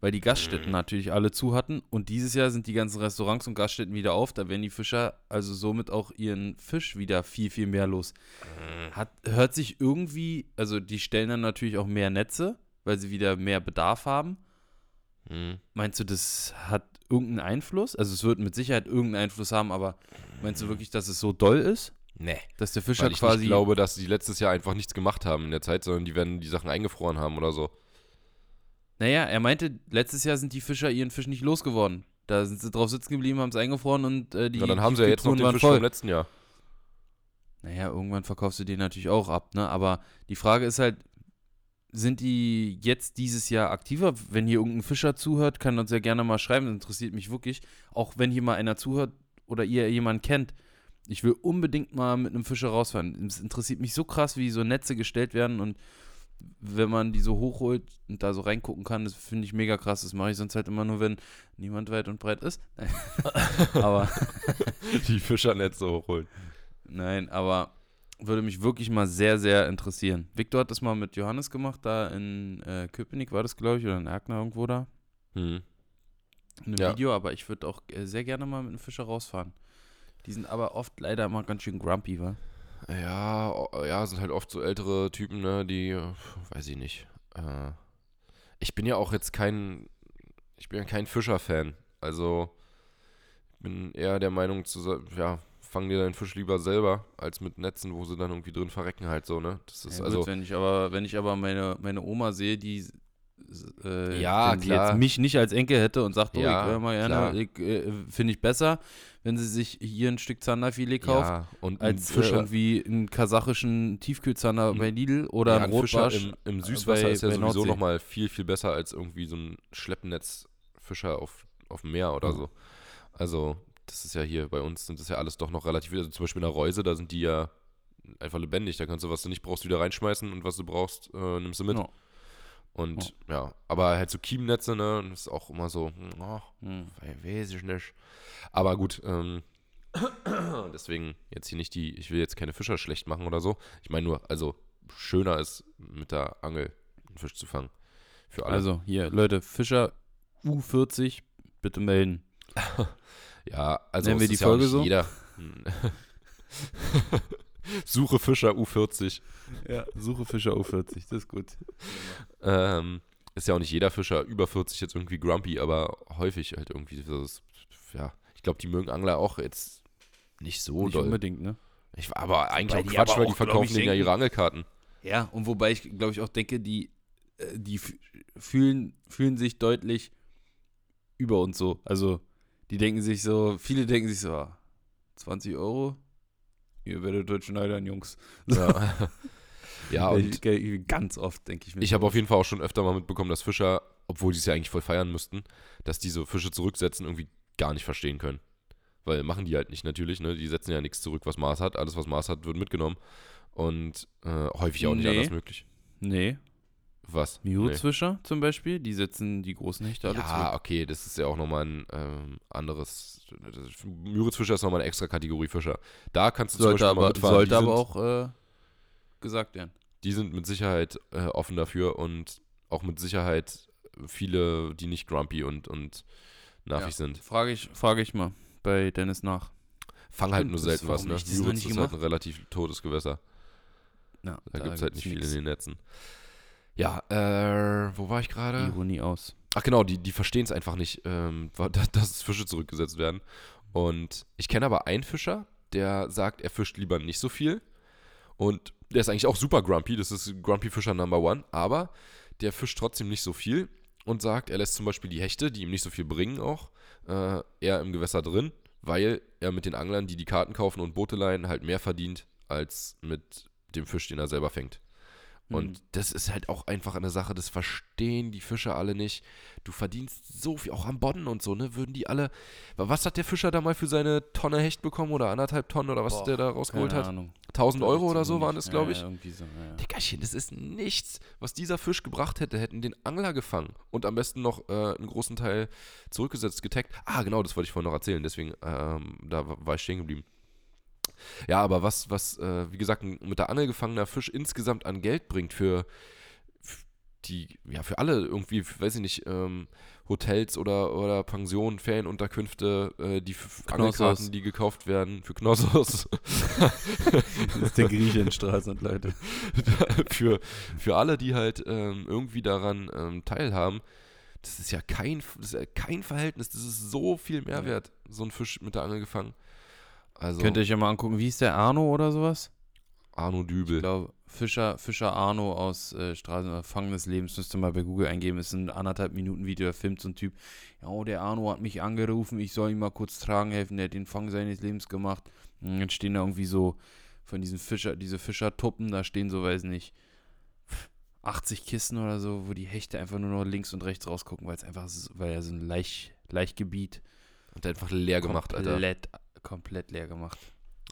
weil die Gaststätten Mhm. natürlich alle zu hatten. Und dieses Jahr sind die ganzen Restaurants und Gaststätten wieder auf. Da werden die Fischer also somit auch ihren Fisch wieder viel, viel mehr los. Hat, hört sich irgendwie, also die stellen dann natürlich auch mehr Netze, weil sie wieder mehr Bedarf haben. Hm. Meinst du, das hat irgendeinen Einfluss? Also es wird mit Sicherheit irgendeinen Einfluss haben, aber meinst du wirklich, dass es so doll ist? Nee. Dass der Fischer Weil ich quasi. nicht glaube, dass die letztes Jahr einfach nichts gemacht haben in der Zeit, sondern die werden die Sachen eingefroren haben oder so. naja, er meinte, letztes Jahr sind die Fischer ihren Fisch nicht losgeworden. Da sind sie drauf sitzen geblieben, haben es eingefroren und äh, die. Na, dann haben sie ja jetzt noch den Fisch voll. vom letzten Jahr. Naja, irgendwann verkaufst du den natürlich auch ab, ne? Aber die Frage ist halt, sind die jetzt dieses Jahr aktiver? Wenn hier irgendein Fischer zuhört, kann uns ja gerne mal schreiben, das interessiert mich wirklich. Auch wenn hier mal einer zuhört oder ihr jemanden kennt. Ich will unbedingt mal mit einem Fischer rausfahren. Es interessiert mich so krass, wie so Netze gestellt werden und wenn man die so hochholt und da so reingucken kann, das finde ich mega krass. Das mache ich sonst halt immer nur, wenn niemand weit und breit ist. Aber Die Fischernetze hochholen. Nein, aber würde mich wirklich mal sehr, sehr interessieren. Victor hat das mal mit Johannes gemacht, da in äh, Köpenick war das, glaube ich, oder in Erkner irgendwo da. Hm. In einem Ja. Video, aber ich würde auch äh, sehr gerne mal mit einem Fischer rausfahren. Die sind aber oft leider immer ganz schön grumpy, wa? Ja, ja, sind halt oft so ältere Typen, ne, die, weiß ich nicht. Äh, ich bin ja auch jetzt kein, ich bin ja kein Fischer-Fan. Also, ich bin eher der Meinung zu, ja, fang dir deinen Fisch lieber selber, als mit Netzen, wo sie dann irgendwie drin verrecken halt so, ne. Das ist Ja, also, gut, wenn ich aber, wenn ich aber meine, meine Oma sehe, die äh, Ja, klar. jetzt mich nicht als Enkel hätte und sagt, oh, Ja, ich wäre mal gerne, äh, finde ich besser, wenn sie sich hier ein Stück Zanderfilet kauft, ja, und ein als äh, Fischer, irgendwie einen kasachischen Tiefkühlzander Mhm. bei Lidl oder ja, ein ein Fischer Rotbarsch. im, im Süßwasser bei- ist ja sowieso nochmal viel, viel besser als irgendwie so ein Schleppnetzfischer auf, auf dem Meer oder Mhm. so. Also, das ist ja hier bei uns, sind das ja alles doch noch relativ, also zum Beispiel in der Reuse, da sind die ja einfach lebendig. Da kannst du, was du nicht brauchst, wieder reinschmeißen und was du brauchst, äh, nimmst du mit. Ja. Und ja, aber halt so Kiemnetze, ne, das ist auch immer so, hm, oh, Hm. weiß ich nicht. Aber gut, ähm, deswegen jetzt hier nicht die, ich will jetzt keine Fischer schlecht machen oder so. Ich meine nur, also schöner ist mit der Angel einen Fisch zu fangen. Für alle. Also hier, Leute, Fischer U40, bitte melden. ja, also nennen wir die ja Folge nicht so? Jeder. Suche Fischer U40. Ja, suche Fischer U40, das ist gut. Ähm, ist ja auch nicht jeder Fischer über 40 jetzt irgendwie grumpy, aber häufig halt irgendwie so ja, ich glaube, die mögen Angler auch jetzt nicht so Nicht doll. unbedingt, ne? Ich war aber eigentlich auch Quatsch, weil die verkaufen ich, denen ja ihre Angelkarten. Ja, und wobei ich, glaube ich, auch denke, die, äh, die fü- fühlen, fühlen sich deutlich über uns so. Also, die denken sich so, viele denken sich so, ah, 20 Euro? Ihr werdet heute schneidern, Jungs. Ja, ja und ich, ganz oft denke ich mir. ich habe auf jeden Fall auch schon öfter mal mitbekommen, dass Fischer, obwohl die es ja eigentlich voll feiern müssten, dass diese Fische zurücksetzen irgendwie gar nicht verstehen können. Weil machen die halt nicht natürlich, ne? Die setzen ja nichts zurück, was Maß hat. Alles, was Maß hat, wird mitgenommen. Und äh, häufig auch nicht Nee. anders möglich. Nee, Was? Miru-Zwischer zum Beispiel, die setzen die großen Hechte alle Ja, zurück. okay, das ist ja auch nochmal ein ähm, anderes. Müritzfischer ist nochmal eine extra Kategorie Fischer. Da kannst du Sollte zum Beispiel aber, mitfahren. sollte die, aber sind, auch äh, gesagt werden. die sind mit Sicherheit äh, offen dafür und auch mit Sicherheit viele, die nicht grumpy und, und nervig Ja. sind. Frage ich, frage ich mal bei Dennis nach. Fangen halt nur selten was, ne? Müritz ist halt ein gemacht? relativ totes Gewässer. Ja, Da, gibt es halt nicht viel in den Netzen. Ja, äh, wo war ich gerade? Ironie aus. Ach genau, die, die verstehen es einfach nicht, ähm, dass Fische zurückgesetzt werden. Und ich kenne aber einen Fischer, der sagt, er fischt lieber nicht so viel. Und der ist eigentlich auch super grumpy, das ist Grumpy Fischer Number One, aber der fischt trotzdem nicht so viel und sagt, er lässt zum Beispiel die Hechte, die ihm nicht so viel bringen auch, äh, eher im Gewässer drin, weil er mit den Anglern, die die Karten kaufen und Boote leihen, halt mehr verdient als mit dem Fisch, den er selber fängt. Und Mhm. das ist halt auch einfach eine Sache, das verstehen die Fischer alle nicht. Du verdienst so viel, auch am Bodden und so, ne? Würden die alle. Was hat der Fischer da mal für seine Tonne Hecht bekommen oder anderthalb Tonnen oder was Boah, der da rausgeholt hat? Ahnung. 1000 Euro oder so waren das, glaube ich. Ja, irgendwie so, ja. Dickerchen, das ist nichts. Was dieser Fisch gebracht hätte, hätten den Angler gefangen und am besten noch äh, einen großen Teil zurückgesetzt, getaggt. Ah, genau, das wollte ich vorhin noch erzählen, deswegen ähm, da wa- war ich stehen geblieben. Ja, aber was, was, äh, wie gesagt, mit der Angel gefangener Fisch insgesamt an Geld bringt für, f- die, ja, für alle irgendwie, weiß ich nicht, ähm, Hotels oder, oder Pensionen, Ferienunterkünfte, äh, die. Angelkarten, die gekauft werden, für Knossos, Das ist der Grieche in Straße, Leute. für, für alle, die halt ähm, irgendwie daran ähm, teilhaben, das ist ja kein, das ist ja kein Verhältnis, das ist so viel Mehrwert, so ein Fisch mit der Angel gefangen. Also, Könnt ihr euch ja mal angucken, wie ist der Arno oder sowas? Arno Ich Dübel. glaube, Fischer, Fischer Arno aus äh, Straßen Fangen des Lebens, müsst ihr mal bei Google eingeben. Ist ein anderthalb Minuten Video, da filmt so ein Typ. Ja, oh, der Arno hat mich angerufen, ich soll ihm mal kurz tragen helfen, der hat den Fang seines Lebens gemacht. Und dann stehen da irgendwie so von diesen Fischer, diese Fischertuppen, da stehen so, weiß nicht, 80 Kisten oder so, wo die Hechte einfach nur noch links und rechts rausgucken, weil es einfach, so- weil er so ein Laich, Laichgebiet Hat er einfach leer gemacht, Alter. komplett, komplett leer gemacht.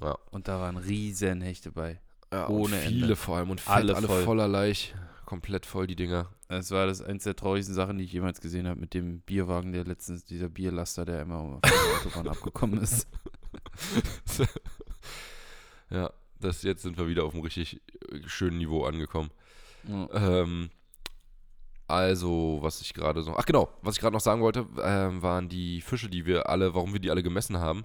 Ja. Und da waren riesen Hechte bei. Ja, Ohne und viele Ende. vor allem und fett, Alle alle, voll. voller Laich. Komplett voll die Dinger. Das war das eins der traurigsten Sachen, die ich jemals gesehen habe mit dem Bierwagen, der letztens, dieser Bierlaster, der immer auf der Autobahn abgekommen ist. ja, das jetzt sind wir wieder auf einem richtig äh, schönen Niveau angekommen. Ja. Ähm, also, was ich gerade so. Ach genau, was ich gerade noch sagen wollte, ähm, waren die Fische, die wir alle, warum wir die alle gemessen haben.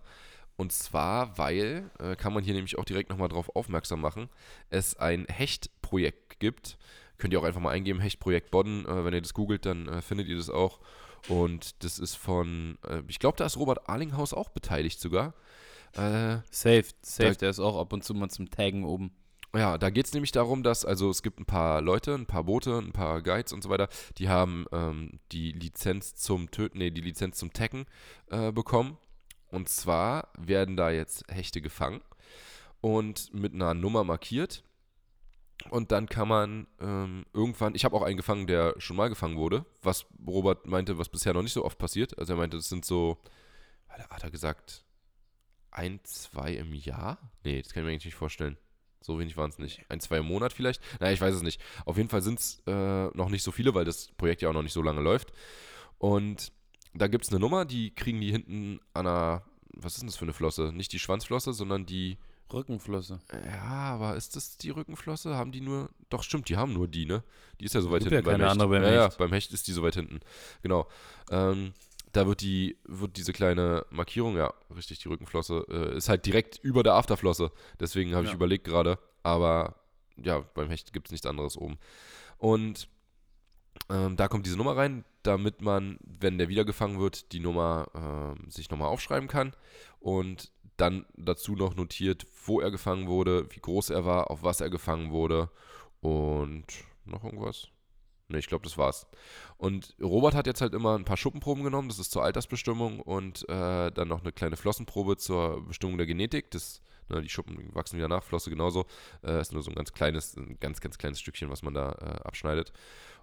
Und zwar, weil, äh, kann man hier nämlich auch direkt nochmal drauf aufmerksam machen, es ein Hechtprojekt gibt. Könnt ihr auch einfach mal eingeben, Hechtprojekt Bodden. Äh, wenn ihr das googelt, dann äh, findet ihr das auch. Und das ist von, äh, ich glaube, da ist Robert Arlinghaus auch beteiligt sogar. Äh, Safe, safe, Da- der ist auch ab und zu mal zum Taggen oben. ja, da geht es nämlich darum, dass, also es gibt ein paar Leute, ein paar Boote, ein paar Guides und so weiter, die haben ähm, die Lizenz zum Töten, nee, die Lizenz zum Taggen äh, bekommen. Und zwar werden da jetzt Hechte gefangen und mit einer Nummer markiert. Und dann kann man ähm, irgendwann, ich habe auch einen gefangen, der schon mal gefangen wurde, was Robert meinte, was bisher noch nicht so oft passiert. Also er meinte, das sind so, hat er- gesagt, ein, zwei im Jahr? Nee, das kann ich mir eigentlich nicht vorstellen. So wenig waren es nicht. Ein, zwei im Monat vielleicht? Naja, ich weiß es nicht. Auf jeden Fall sind es äh, noch nicht so viele, weil das Projekt ja auch noch nicht so lange läuft. Und da gibt es eine Nummer, die kriegen die hinten an einer, was ist denn das für eine Flosse? Nicht die Schwanzflosse, sondern die, Rückenflosse. ja, aber ist das die Rückenflosse? Haben die nur, doch stimmt, die haben nur die, ne? Die ist ja so weit Gibt ja hinten beim keine Hecht. andere beim ja, Hecht. ja, beim Hecht ist die so weit hinten. Genau. Ähm, da wird die, wird diese kleine Markierung, ja, richtig, die Rückenflosse, äh, ist halt direkt über der Afterflosse. Deswegen habe ich Ja. überlegt gerade, aber ja, beim Hecht gibt es nichts anderes oben. Und ähm, da kommt diese Nummer rein, damit man, wenn der wiedergefangen wird, die Nummer ähm, sich nochmal aufschreiben kann und dann dazu noch notiert, wo er gefangen wurde, wie groß er war, auf was er gefangen wurde und noch irgendwas. Ne, ich glaube, das war's. Und Robert hat jetzt halt immer ein paar Schuppenproben genommen, das ist zur Altersbestimmung und äh, dann noch eine kleine Flossenprobe zur Bestimmung der Genetik. Das, ne, die Schuppen wachsen wieder nach, Flosse genauso. Äh, ist nur so ein ganz kleines, ein ganz, ganz kleines Stückchen, was man da äh, abschneidet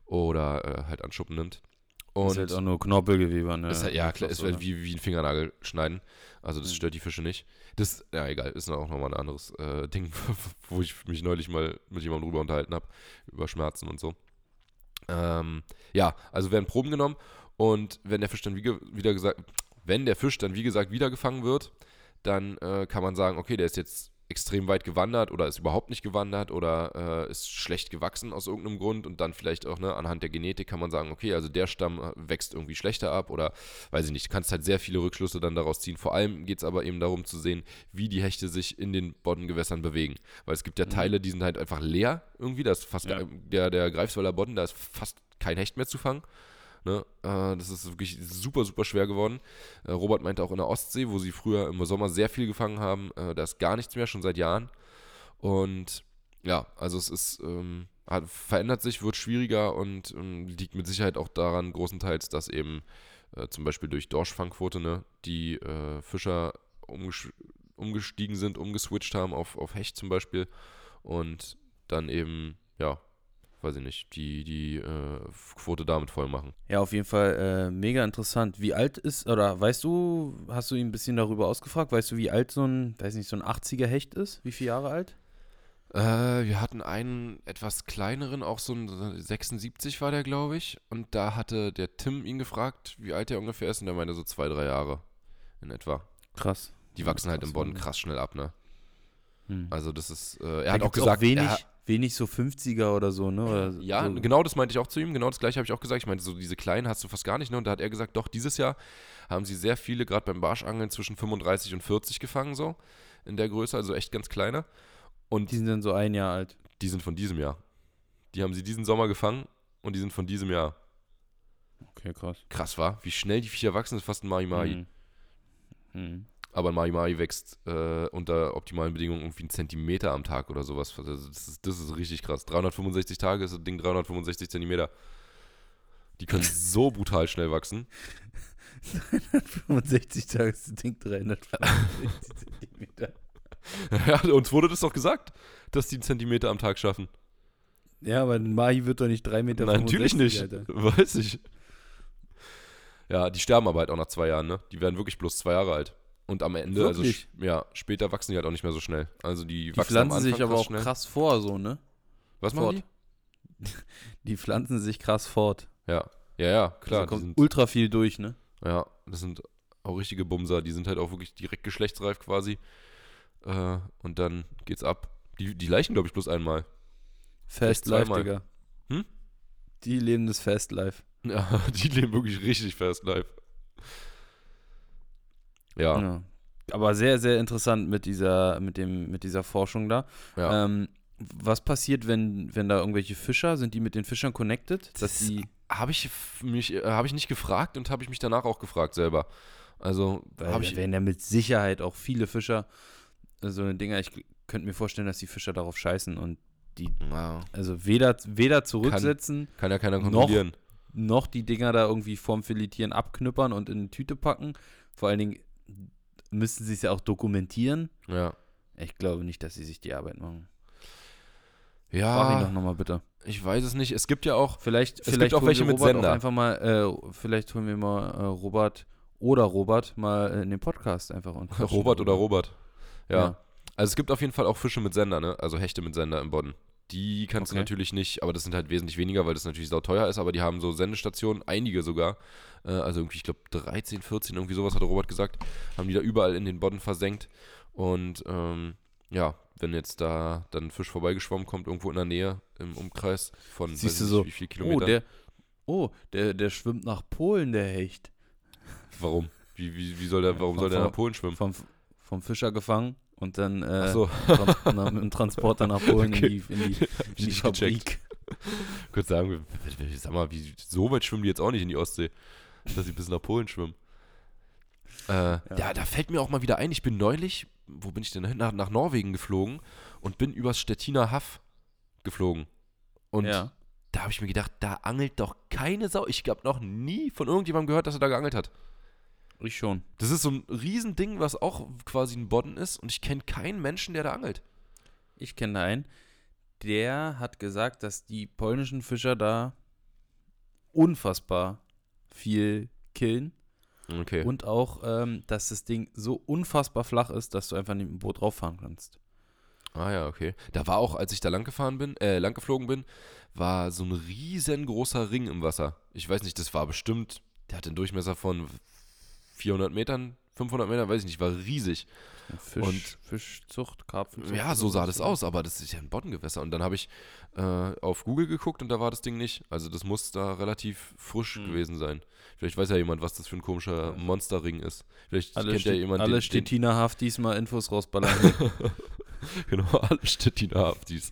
oder äh, halt an Schuppen nimmt. Und ist halt auch nur Knorpelgewebe. Ne? halt, ja, klar, ist halt wie, wie ein Fingernagel schneiden. Also das Mhm. stört die Fische nicht. Das, ja, egal, ist auch nochmal ein anderes äh, Ding, wo ich mich neulich mal mit jemandem drüber unterhalten habe, über Schmerzen und so. Ähm, ja, also werden Proben genommen und wenn der Fisch dann wie, wieder gesagt, wenn der Fisch dann wie gesagt wieder gefangen wird, dann äh, kann man sagen, okay, der ist jetzt extrem weit gewandert oder ist überhaupt nicht gewandert oder äh, ist schlecht gewachsen aus irgendeinem Grund und dann vielleicht auch ne, anhand der Genetik kann man sagen, okay, also der Stamm äh, wächst irgendwie schlechter ab oder weiß ich nicht, kannst halt sehr viele Rückschlüsse dann daraus ziehen. Vor allem geht es aber eben darum zu sehen, wie die Hechte sich in den Boddengewässern bewegen. Weil es gibt ja Mhm. Teile, die sind halt einfach leer irgendwie, da ist fast Ja. gar- der, der Greifswalder Bodden, da ist fast kein Hecht mehr zu fangen. Ne? Äh, das ist wirklich super, super schwer geworden. Äh, Robert meinte auch in der Ostsee, wo sie früher im Sommer sehr viel gefangen haben, äh, da ist gar nichts mehr, schon seit Jahren. Und ja, also es ist, ähm, hat, verändert sich, wird schwieriger und ähm, liegt mit Sicherheit auch daran, großenteils, dass eben äh, zum Beispiel durch Dorschfangquote, ne, die äh, Fischer umgesch umgestiegen sind, umgeswitcht haben auf, auf Hecht zum Beispiel und dann eben, ja, weiß ich nicht, die, die äh, Quote damit voll machen. Ja, auf jeden Fall äh, mega interessant. Wie alt ist, oder weißt du, hast du ihn ein bisschen darüber ausgefragt? Weißt du, wie alt so ein, weiß nicht, so ein 80er Hecht ist? Wie viele Jahre alt? Äh, wir hatten einen etwas kleineren, auch so ein 76 war der, glaube ich. Und da hatte der Tim ihn gefragt, wie alt er ungefähr ist. Und der meinte so zwei, drei Jahre in etwa. Krass. Die Ja, wachsen halt krass, im Bonn Mann. krass schnell ab, ne? Hm. Also das ist, äh, er Da hat auch gesagt, wenig, er, wenig so 50er oder so, ne? Oder Ja, so. genau das meinte ich auch zu ihm. Genau das gleiche habe ich auch gesagt. Ich meinte, so diese kleinen hast du fast gar nicht. Ne? Und da hat er gesagt, doch, dieses Jahr haben sie sehr viele, gerade beim Barschangeln, zwischen 35 und 40 gefangen, so in der Größe, also echt ganz kleine. Und Die sind dann so ein Jahr alt. die sind von diesem Jahr. Die haben sie diesen Sommer gefangen und die sind von diesem Jahr. Okay, krass. Krass war, wie schnell die Viecher wachsen, ist fast ein Mahi-Mahi. Hm. Hm. Aber ein Mahi-Mahi wächst äh, unter optimalen Bedingungen irgendwie einen Zentimeter am Tag oder sowas. Also das, ist, das ist richtig krass. 365 Tage ist das Ding 365 Zentimeter. Die können so brutal schnell wachsen. 65 Tage ist das Ding 365 Zentimeter. Ja, uns wurde das doch gesagt, dass die einen Zentimeter am Tag schaffen. Ja, aber ein Mahi wird doch nicht 3 Meter Nein, natürlich nicht. Alter. Weiß ich. Ja, die sterben aber halt auch nach zwei Jahren, ne? Die werden wirklich bloß zwei Jahre alt. Und am Ende, also Wirklich? sch- ja, später wachsen die halt auch nicht mehr so schnell. Also die, Die wachsen pflanzen sich aber auch schnell. krass vor, so, ne? Was machen fort. Die pflanzen sich krass fort. die? Ja, ja, ja, klar. Klar, die kommt sind, ultra viel durch, ne? ja, das sind auch richtige Bumser. Die sind halt auch wirklich direkt geschlechtsreif quasi. Äh, und dann geht's ab. Die, die leichen, glaube ich, bloß einmal. Fast Life. Digga. Hm? Die leben das Fast Life. Ja, die leben wirklich richtig fast live. Ja, ja. Ja. Aber sehr, sehr interessant mit dieser, mit dem, mit dieser Forschung da. Ähm, was passiert, wenn, wenn da irgendwelche Fischer, sind die mit den Fischern connected? Dass Das- die, habe ich mich, äh, habe ich nicht gefragt und habe ich mich danach auch gefragt selber. Also habe da ich, werden ja mit Sicherheit auch viele Fischer äh, so eine Dinger, ich könnte mir vorstellen, dass die Fischer darauf scheißen und Ja, also weder, weder zurücksetzen, kann ja keiner Noch- kontrollieren. noch die Dinger da irgendwie vorm Filetieren abknüppern und in eine Tüte packen. Vor allen Dingen müssten sie es ja auch dokumentieren. Ja, Ich glaube nicht, dass sie sich die Arbeit machen. Frag ihn ja doch nochmal bitte. ich weiß es nicht. Es gibt ja auch, Vielleicht, Es vielleicht gibt auch welche mit Sender. Einfach mal, äh, vielleicht holen wir mal äh, Robert oder Robert mal äh, in den Podcast einfach und Robert oder. Robert. Ja. Ja. Also es gibt auf jeden Fall auch Fische mit Sender, ne? Also Hechte mit Sender im Bodden. Die kannst du Okay. natürlich nicht, aber das sind halt wesentlich weniger, weil das natürlich sau teuer ist, aber die haben so Sendestationen, einige sogar. Äh, also irgendwie, ich glaube 13, 14, irgendwie sowas hat Robert gesagt, haben die da überall in den Bodden versenkt. Und ähm, ja, wenn jetzt da dann ein Fisch vorbeigeschwommen kommt, irgendwo in der Nähe im Umkreis von Siehst weiß du so, wie viel Oh, Kilometern. der, oh der, der schwimmt nach Polen, der Hecht. Warum? Wie, wie, wie soll der, warum Vom- soll der nach Polen schwimmen? Vom, vom Fischer gefangen und dann äh, so, tran na, mit dem Transporter nach Polen Okay. in die, in die, in die Fabrik. Kurz sagen, sag mal, wie, so weit schwimmen die jetzt auch nicht in die Ostsee, dass sie bis nach Polen schwimmen. Äh, ja. da fällt mir auch mal wieder ein, ich bin neulich, wo bin ich denn hin? Nach, nach Norwegen geflogen und bin übers Stettiner Haff geflogen. Und ja. da habe ich mir gedacht, da angelt doch keine Sau. Ich habe noch nie von irgendjemandem gehört, dass er da geangelt hat. Ich schon. Das ist so ein Riesending, was auch quasi ein Bodden ist und ich kenne keinen Menschen, der da angelt. Ich kenne da einen, der hat gesagt, dass die polnischen Fischer da unfassbar viel killen Okay. und auch, ähm, dass das Ding so unfassbar flach ist, dass du einfach nicht mit dem Boot rauffahren kannst. Ah ja, okay. Da war auch, als ich da lang gefahren bin, äh, lang geflogen bin, war so ein riesengroßer Ring im Wasser. Ich weiß nicht, das war bestimmt, der hatte einen Durchmesser von 400 Metern, 500 Metern, weiß ich nicht, war riesig. Fisch, Und- Fischzucht, Karpfenzucht. Ja, so sah das aus, aber das ist ja ein Boddengewässer. Und dann habe ich äh, auf Google geguckt und da war das Ding nicht. Also das muss da relativ frisch Hm. gewesen sein. Vielleicht weiß ja jemand, was das für ein komischer Monsterring ist. Vielleicht Alle, kennt ja jemand alle den, Stettiner Haftis mal Infos rausballern. Genau, alle Stettiner Haftis.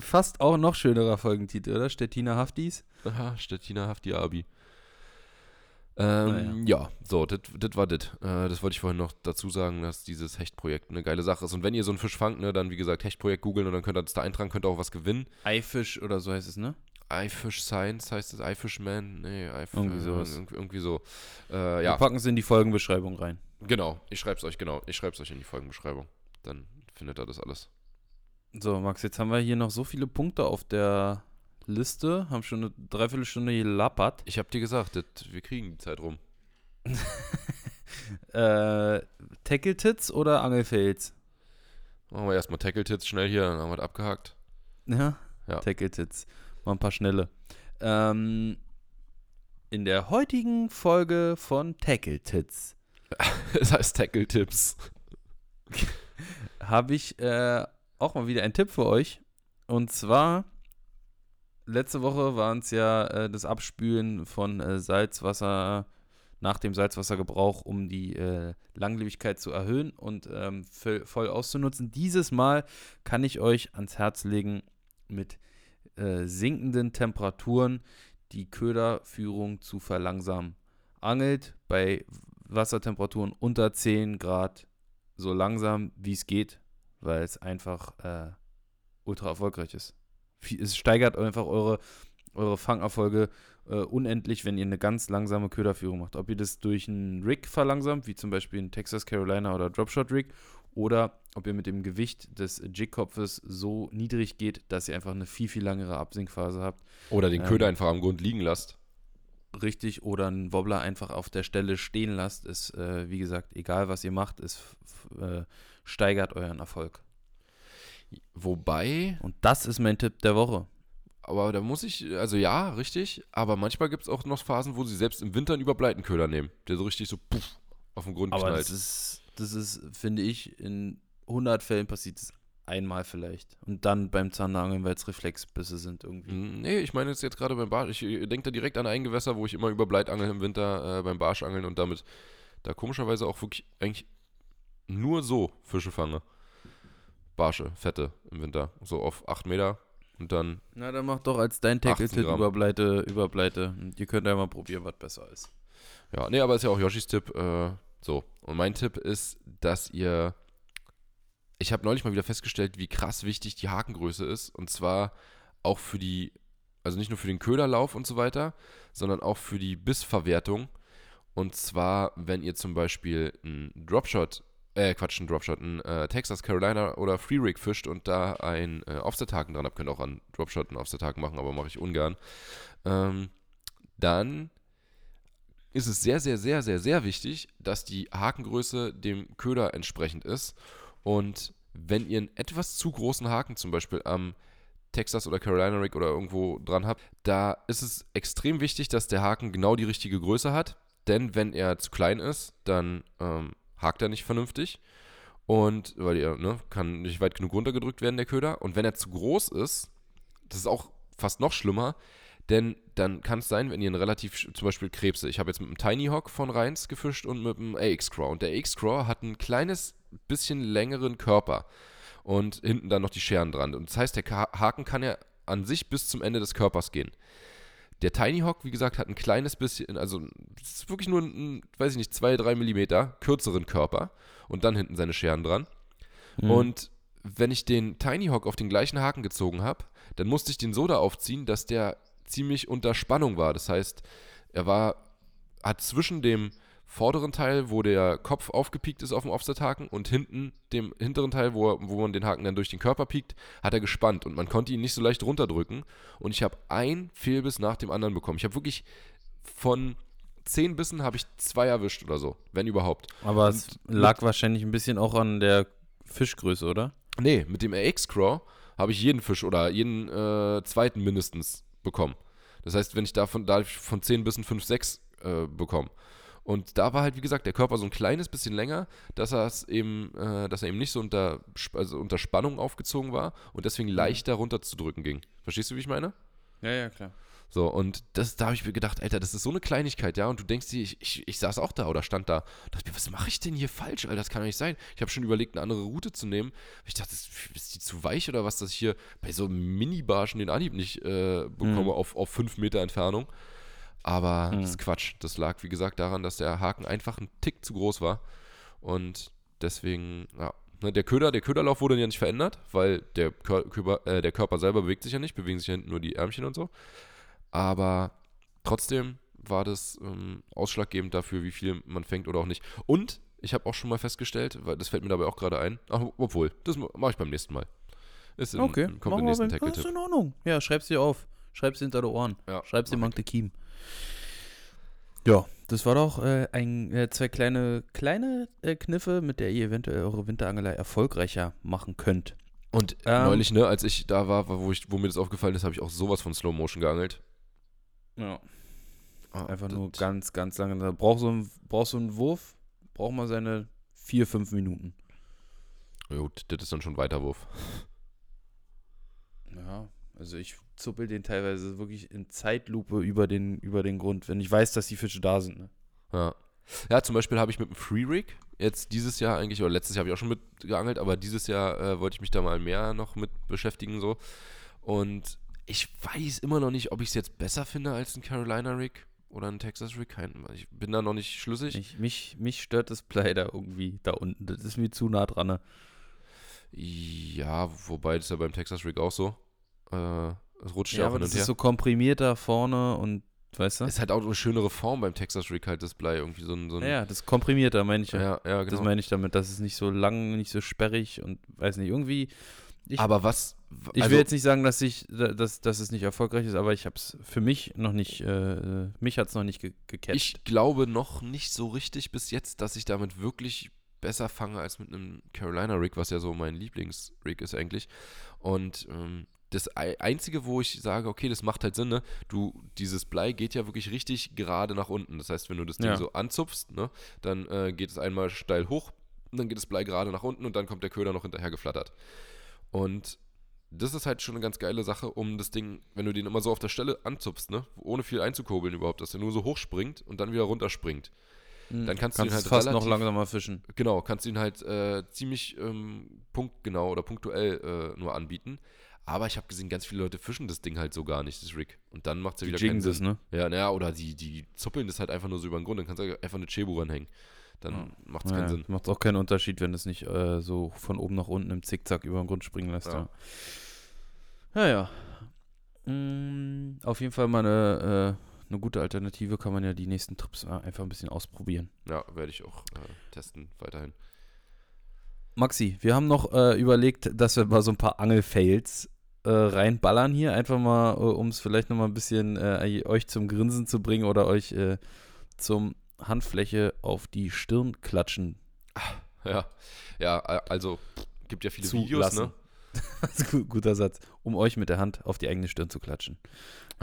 Fast auch noch schönerer Folgentitel, oder? Stettiner Haftis. Aha, Stettiner Hafti Abi. Ähm, ja, so, das war das. Äh, das wollte ich vorhin noch dazu sagen, dass dieses Hechtprojekt eine geile Sache ist. Und wenn ihr so einen Fisch fangt, ne, dann wie gesagt Hechtprojekt googeln und dann könnt ihr das da eintragen, könnt ihr auch was gewinnen. Eifisch oder so heißt es, ne? iFish Science heißt es, iFishman? Nee, iFish, Irgendwie sowas. Irgendwie, irgendwie so. Äh, Wir ja, packen es in die Folgenbeschreibung rein. genau. Ich schreib's euch, genau. Ich schreib's euch in die Folgenbeschreibung. Dann findet ihr das alles. So, Max, jetzt haben wir hier noch so viele Punkte auf der Liste, haben schon eine Dreiviertelstunde gelappert. Ich hab dir gesagt, das, wir kriegen die Zeit rum. Äh, Tackle-Tits oder Angelfails? Machen wir erstmal Tackle-Tits schnell hier, dann haben wir das abgehakt. Ja? Ja. Tackle-Tits. Mal ein paar schnelle. Ähm, in der heutigen Folge von Tackle-Tits Es heißt Tackle-Tipps. habe ich äh, auch mal wieder einen Tipp für euch. Und zwar, letzte Woche waren es ja äh, das Abspülen von äh, Salzwasser nach dem Salzwassergebrauch, um die äh, Langlebigkeit zu erhöhen und ähm, voll auszunutzen. Dieses Mal kann ich euch ans Herz legen, mit äh, sinkenden Temperaturen die Köderführung zu verlangsamen. Angelt bei Wassertemperaturen unter 10 Grad so langsam wie es geht, weil es einfach äh, ultra erfolgreich ist. Es steigert einfach eure, eure Fangerfolge äh, unendlich, wenn ihr eine ganz langsame Köderführung macht. Ob ihr das durch einen Rig verlangsamt, wie zum Beispiel ein Texas Carolina oder Dropshot Rig, oder ob ihr mit dem Gewicht des Jigkopfes so niedrig geht, dass ihr einfach eine viel, viel langere Absinkphase habt. Oder den Köder ähm, einfach am Grund liegen lasst. Richtig, oder einen Wobbler einfach auf der Stelle stehen lasst, ist, äh, wie gesagt, egal was ihr macht, es äh, steigert euren Erfolg. Wobei. Und das ist mein Tipp der Woche. Aber da muss ich, also ja, richtig, aber manchmal gibt es auch noch Phasen, wo sie selbst im Winter einen Überbleitenköder nehmen, der so richtig so puff, auf den Grund aber knallt. Das ist, das ist, finde ich, in 100 Fällen passiert es einmal vielleicht. Und dann beim Zahnnageln, weil es Reflexbisse sind irgendwie. Hm, nee, ich meine jetzt, gerade beim Barsch. Ich äh, denke da direkt an ein Gewässer, wo ich immer über Bleitangeln im Winter äh, beim Barschangeln und damit da komischerweise auch wirklich eigentlich nur so Fische fange. Barsche, fette im Winter. So auf 8 Meter und dann. Na, dann mach doch als dein Tackle-Tipp Überbleite, Überbleite. Ihr könnt ja mal probieren, was besser ist. Ja, nee, aber ist ja auch Yoshis Tipp. Äh, so. Und mein Tipp ist, dass ihr. Ich habe neulich mal wieder festgestellt, wie krass wichtig die Hakengröße ist. Und zwar auch für die. Also nicht nur für den Köderlauf und so weiter, sondern auch für die Bissverwertung. Und zwar, wenn ihr zum Beispiel einen Dropshot äh, Quatsch, ein Dropshot, ein äh, Texas, Carolina oder Free Rig fischt und da ein äh, Offset-Haken dran habt, könnt auch an Dropshot einen Offset-Haken machen, aber mache ich ungern, ähm, dann ist es sehr, sehr, sehr, sehr, sehr wichtig, dass die Hakengröße dem Köder entsprechend ist. Und wenn ihr einen etwas zu großen Haken zum Beispiel am Texas oder Carolina Rig oder irgendwo dran habt, da ist es extrem wichtig, dass der Haken genau die richtige Größe hat. Denn wenn er zu klein ist, dann ähm, hakt er nicht vernünftig. Und, weil er ne, kann nicht weit genug runtergedrückt werden, der Köder. Und wenn er zu groß ist, das ist auch fast noch schlimmer, denn dann kann es sein, wenn ihr einen relativ, zum Beispiel Krebse, ich habe jetzt mit einem Tiny Hawk von Reins gefischt und mit einem AX-Craw. Und der AX-Craw hat ein kleines bisschen längeren Körper und hinten dann noch die Scheren dran. Und das heißt, der Haken kann ja an sich bis zum Ende des Körpers gehen. Der Tiny Hawk, wie gesagt, hat ein kleines bisschen, also es ist wirklich nur ein, weiß ich nicht, zwei, drei Millimeter kürzeren Körper und dann hinten seine Scheren dran. Mhm. Und wenn ich den Tiny Hawk auf den gleichen Haken gezogen habe, dann musste ich den so da aufziehen, dass der ziemlich unter Spannung war. Das heißt, er war, hat zwischen dem vorderen Teil, wo der Kopf aufgepiekt ist auf dem Offset-Haken und hinten dem hinteren Teil, wo, wo man den Haken dann durch den Körper piekt, hat er gespannt und man konnte ihn nicht so leicht runterdrücken und ich habe ein Fehlbiss nach dem anderen bekommen. Ich habe wirklich von zehn Bissen habe ich zwei erwischt oder so, wenn überhaupt. Aber und es lag wahrscheinlich ein bisschen auch an der Fischgröße, oder? Nee, mit dem RX-Craw habe ich jeden Fisch oder jeden äh, zweiten mindestens bekommen. Das heißt, wenn ich davon, da von 10 Bissen 5, 6 äh, bekomme. Und da war halt, wie gesagt, der Körper so ein kleines bisschen länger, dass er es eben, äh, dass er eben nicht so unter, also unter Spannung aufgezogen war und deswegen mhm. leichter runterzudrücken ging. Verstehst du, wie ich meine? Ja, ja, klar. So, und das, da habe ich mir gedacht, Alter, das ist so eine Kleinigkeit, ja, und du denkst dir, ich, ich, ich saß auch da oder stand da dachte mir, was mache ich denn hier falsch, Alter, das kann doch nicht sein. Ich habe schon überlegt, eine andere Route zu nehmen. Ich dachte, ist, die zu weich oder was, dass ich hier bei so Mini-Barschen den Anhieb nicht äh, bekomme mhm. auf, auf fünf Meter Entfernung. Aber mhm. das ist Quatsch. Das lag, wie gesagt, daran, dass der Haken einfach ein Tick zu groß war. Und deswegen, ja. Ne, der, Köder, der Köderlauf wurde ja nicht verändert, weil der, Körper, äh, der Körper selber bewegt sich ja nicht, bewegen sich ja hinten nur die Ärmchen und so. Aber trotzdem war das ähm, ausschlaggebend dafür, wie viel man fängt oder auch nicht. Und ich habe auch schon mal festgestellt, weil das fällt mir dabei auch gerade ein, ach, obwohl, das mache ich beim nächsten Mal. Ist in, okay, kommt im nächsten Tackle-Tipp. ist in Ordnung. Ja, schreib's dir auf. Schreib's hinter die Ohren. Ja, schreib's dir Mank Kiem. Ja, das war doch äh, ein, äh, zwei kleine, kleine äh, Kniffe, mit der ihr eventuell eure Winterangelei erfolgreicher machen könnt. Und ähm, neulich, ne, als ich da war, wo, ich, wo mir das aufgefallen ist, habe ich auch sowas von Slow Motion geangelt. Ja. Ah, Einfach nur ganz, ganz lange. Da braucht so ein, braucht so ein Wurf, braucht man seine vier, fünf Minuten. Ja, Gut, das ist dann schon Weiterwurf. Ja, also ich zuppel den teilweise wirklich in Zeitlupe über den, über den Grund, wenn ich weiß, dass die Fische da sind. Ne? Ja. Ja, zum Beispiel habe ich mit dem Free Rig jetzt dieses Jahr eigentlich, oder letztes Jahr habe ich auch schon mit geangelt, aber dieses Jahr äh, wollte ich mich da mal mehr noch mit beschäftigen so. Und ich weiß immer noch nicht, ob ich es jetzt besser finde als ein Carolina Rig oder ein Texas Rig. Ich bin da noch nicht schlüssig. Ich, mich, mich stört das Blei da irgendwie da unten. Das ist mir zu nah dran. Ne? Ja, wobei das ist ja beim Texas Rig auch so. Äh, es rutscht ja, Ja, auch aber hin das und her. ist so komprimiert da vorne und weißt du? ist halt auch eine schönere Form beim Texas Rig halt das Blei. Irgendwie so ein. So ein Ja, ja, das komprimiert, da meine ich ja. ja, ja, genau. Das meine ich damit, dass es nicht so lang, nicht so sperrig und weiß nicht, irgendwie. Ich, aber was. ich also- will jetzt nicht sagen, dass ich, dass, dass es nicht erfolgreich ist, aber ich habe es für mich noch nicht, äh, mich hat es noch nicht ge gecatcht. Ich glaube noch nicht so richtig bis jetzt, dass ich damit wirklich besser fange als mit einem Carolina Rig, was ja so mein Lieblingsrig ist eigentlich. Und ähm, das Ei- Einzige, wo ich sage, okay, das macht halt Sinn, ne? Du, dieses Blei geht ja wirklich richtig gerade nach unten. Das heißt, wenn du das Ding Ja. so anzupfst, ne, dann äh, geht es einmal steil hoch, und dann geht das Blei gerade nach unten und dann kommt der Köder noch hinterher geflattert. Und das ist halt schon eine ganz geile Sache, um das Ding, wenn du den immer so auf der Stelle anzupfst, ne, ohne viel einzukurbeln überhaupt, dass er nur so hoch springt und dann wieder runterspringt. Hm, dann kannst du ihn halt fast noch relativ- langsamer fischen. Genau, kannst du ihn halt äh, ziemlich ähm, punktgenau oder punktuell äh, nur anbieten. Aber ich habe gesehen, ganz viele Leute fischen das Ding halt so gar nicht, das Rig. Und dann macht es ja wieder keinen jiggen das, Sinn. ne? Ja, naja, oder die, die zuppeln das halt einfach nur so über den Grund. Dann kannst du einfach eine Chebu ranhängen. Dann Ja. macht es keinen Sinn. Macht auch keinen Unterschied, wenn es nicht äh, so von oben nach unten im Zickzack über den Grund springen lässt. Ja. Ja, ja. Mm, auf jeden Fall mal eine, äh, eine gute Alternative, kann man ja die nächsten Trips äh, einfach ein bisschen ausprobieren. Ja, werde ich auch äh, testen weiterhin. Maxi, wir haben noch äh, überlegt, dass wir mal so ein paar Angelfails äh, reinballern hier, einfach mal, äh, um es vielleicht noch mal ein bisschen äh, euch zum Grinsen zu bringen oder euch äh, zum Handfläche auf die Stirn klatschen Ja, ja, äh, also gibt ja viele zu Videos, ne? Das ist ein guter Satz, um euch mit der Hand auf die eigene Stirn zu klatschen.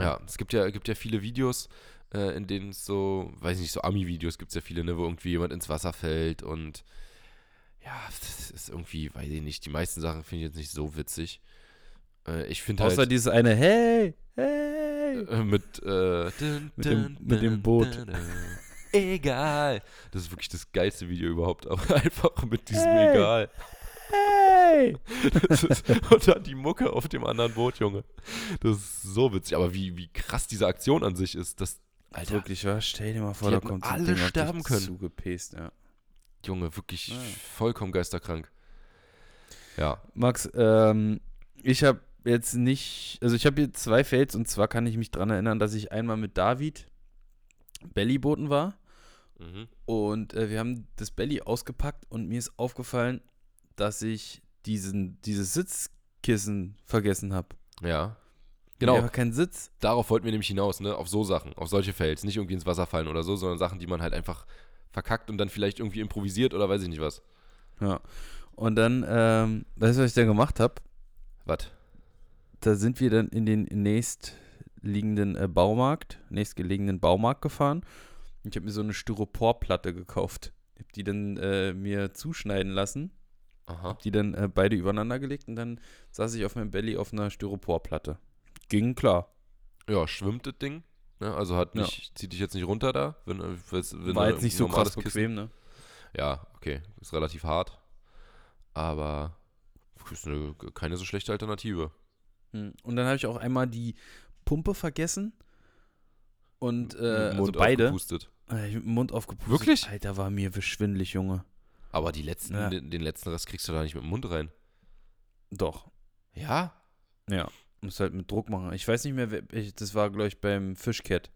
Ja, es gibt ja, gibt ja viele Videos, äh, in denen es so, weiß nicht, so Ami-Videos gibt es ja viele, ne, wo irgendwie jemand ins Wasser fällt und ja, das ist irgendwie, weiß ich nicht, die meisten Sachen finde ich jetzt nicht so witzig. Äh, ich finde Außer halt dieses eine Hey, hey. äh, mit, äh, Mit dem- mit dem Boot. Egal. Das ist wirklich das geilste Video überhaupt, aber einfach mit diesem Hey. Egal. Hey. Ist, und dann die Mucke auf dem anderen Boot, Junge. Das ist so witzig. Aber wie, wie krass diese Aktion an sich ist, das, Alter, Wirklich, was? Stell dir mal vor, da kommt alle Ding sterben können. Zugepest, ja. Junge, wirklich Ja. vollkommen geisterkrank. Ja, Max, ähm, ich habe jetzt nicht, also ich habe hier zwei Fails und zwar kann ich mich dran erinnern, dass ich einmal mit David Bellyboten war mhm. und äh, wir haben das Belly ausgepackt und mir ist aufgefallen, dass ich diesen, dieses Sitzkissen vergessen habe. ja. Genau, Einfach keinen Sitz. darauf wollten wir nämlich hinaus, ne? Auf so Sachen, auf solche Fails. Nicht irgendwie ins Wasser fallen oder so, sondern Sachen, die man halt einfach verkackt und dann vielleicht irgendwie improvisiert oder weiß ich nicht was. Ja. Und dann, ähm, weißt du, was ich da gemacht habe? Was? Da sind wir dann in den nächstliegenden äh, Baumarkt, nächstgelegenen Baumarkt gefahren. Ich habe mir so eine Styroporplatte gekauft. Ich habe die dann äh, mir zuschneiden lassen, Aha. habe die dann äh, beide übereinander gelegt und dann saß ich auf meinem Belly auf einer Styroporplatte. Ging klar. Ja, schwimmt das Ding. Ne? Also hat Ja. nicht, zieht dich jetzt nicht runter da. Wenn, äh, wenn War jetzt nicht so krass Kissen- bequem, ne? Ja, okay. Ist relativ hart. Aber ist eine, keine so schlechte Alternative. Hm. Und dann habe ich auch einmal die Pumpe vergessen. Und äh, also beide. aufgepustet. Äh, ich mit dem Mund aufgepustet. Wirklich? Alter, war mir schwindelig, Junge. Aber die letzten, Ja. den, den letzten Rest kriegst du da nicht mit dem Mund rein. Doch. Ja? Ja. Muss halt mit Druck machen. Ich weiß nicht mehr, ich, das war, glaube ich, beim Fishcat.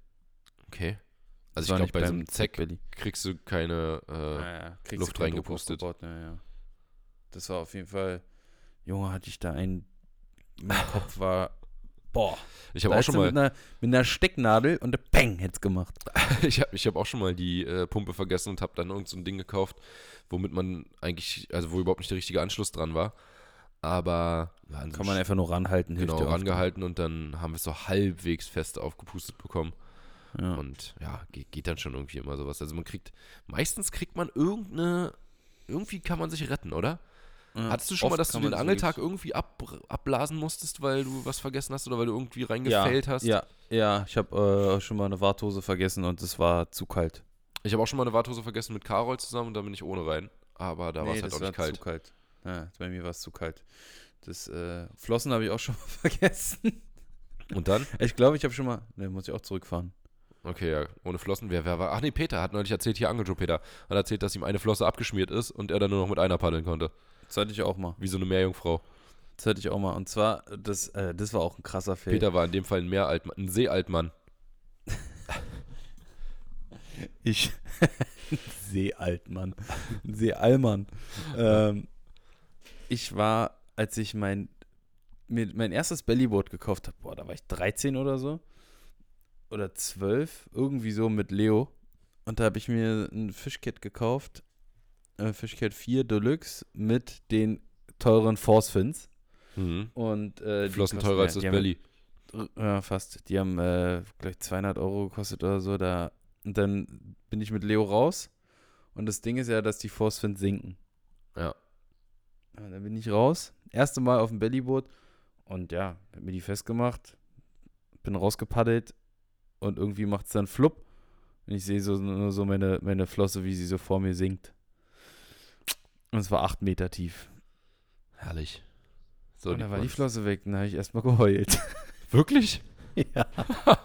Okay. Das Also war ich glaube, bei so einem Zeck kriegst du keine, äh, Ja, ja, kriegst Luft reingepustet. Ja, ja. Das war auf jeden Fall, Junge, hatte ich da einen, mein Kopf war, boah. ich habe auch schon mal, Mit einer, mit einer Stecknadel und Bang, hätt's gemacht. ich habe ich hab auch schon mal die äh, Pumpe vergessen und habe dann irgend so ein Ding gekauft, womit man eigentlich, also wo überhaupt nicht der richtige Anschluss dran war. Aber ja, an so Kann man einfach nur ranhalten, hilft genau rangehalten und dann haben wir es so halbwegs fest aufgepustet bekommen. Ja. Und ja, geht, geht dann schon irgendwie immer sowas. Also man kriegt, meistens kriegt man irgendeine, irgendwie kann man sich retten, oder? Ja, Hattest du schon mal, dass du den Angeltag irgendwie ab, abblasen musstest, weil du was vergessen hast oder weil du irgendwie ja, reingefällt hast? Ja, ja, ich habe äh, schon mal eine Warthose vergessen und es war zu kalt. Ich habe auch schon mal eine Warthose vergessen mit Carol zusammen und da bin ich ohne rein. Aber da war es Nee, halt auch nicht kalt. zu kalt. Ja, bei mir war es zu kalt. Das äh, Flossen habe ich auch schon mal vergessen. Und dann? Ich glaube, ich habe schon mal. Ne, muss ich auch zurückfahren. Okay, ja, ohne Flossen. Wer, wer war? Ach nee, Peter hat neulich erzählt, hier Angeljoe Peter, hat erzählt, dass ihm eine Flosse abgeschmiert ist und er dann nur noch mit einer paddeln konnte. Das hatte ich auch mal. Wie so eine Meerjungfrau. Das hatte ich auch mal. Und zwar, das, äh, das war auch ein krasser Fail. Peter war in dem Fall ein Meeraltmann, ein Seealtmann. Ich. Seealtmann. Seeallmann. ähm, ich war, als ich mein, mir mein erstes Bellyboard gekauft habe, boah, da war ich 13 oder so. Oder 12, irgendwie so mit Leo. Und da habe ich mir ein Fischkit gekauft. Äh, Fischkit 4 Deluxe mit den teuren Force Fins. Mhm. Und äh, die Flossen teurer als das Belly. ja, fast. Die haben äh, gleich 200 Euro gekostet oder so. Da, und dann bin ich mit Leo raus. Und das Ding ist ja, dass die Force Fins sinken. Ja. ja. Dann bin ich raus. Erste Mal auf dem Bellyboot. Und ja, hab mir die festgemacht. Bin rausgepaddelt. Und irgendwie macht es dann flupp. Und ich sehe so, nur so meine, meine Flosse, wie sie so vor mir sinkt. Und es war acht Meter tief. Herrlich. So, und dann war die. Flosse weg. Und dann habe ich erstmal geheult. Wirklich? ja.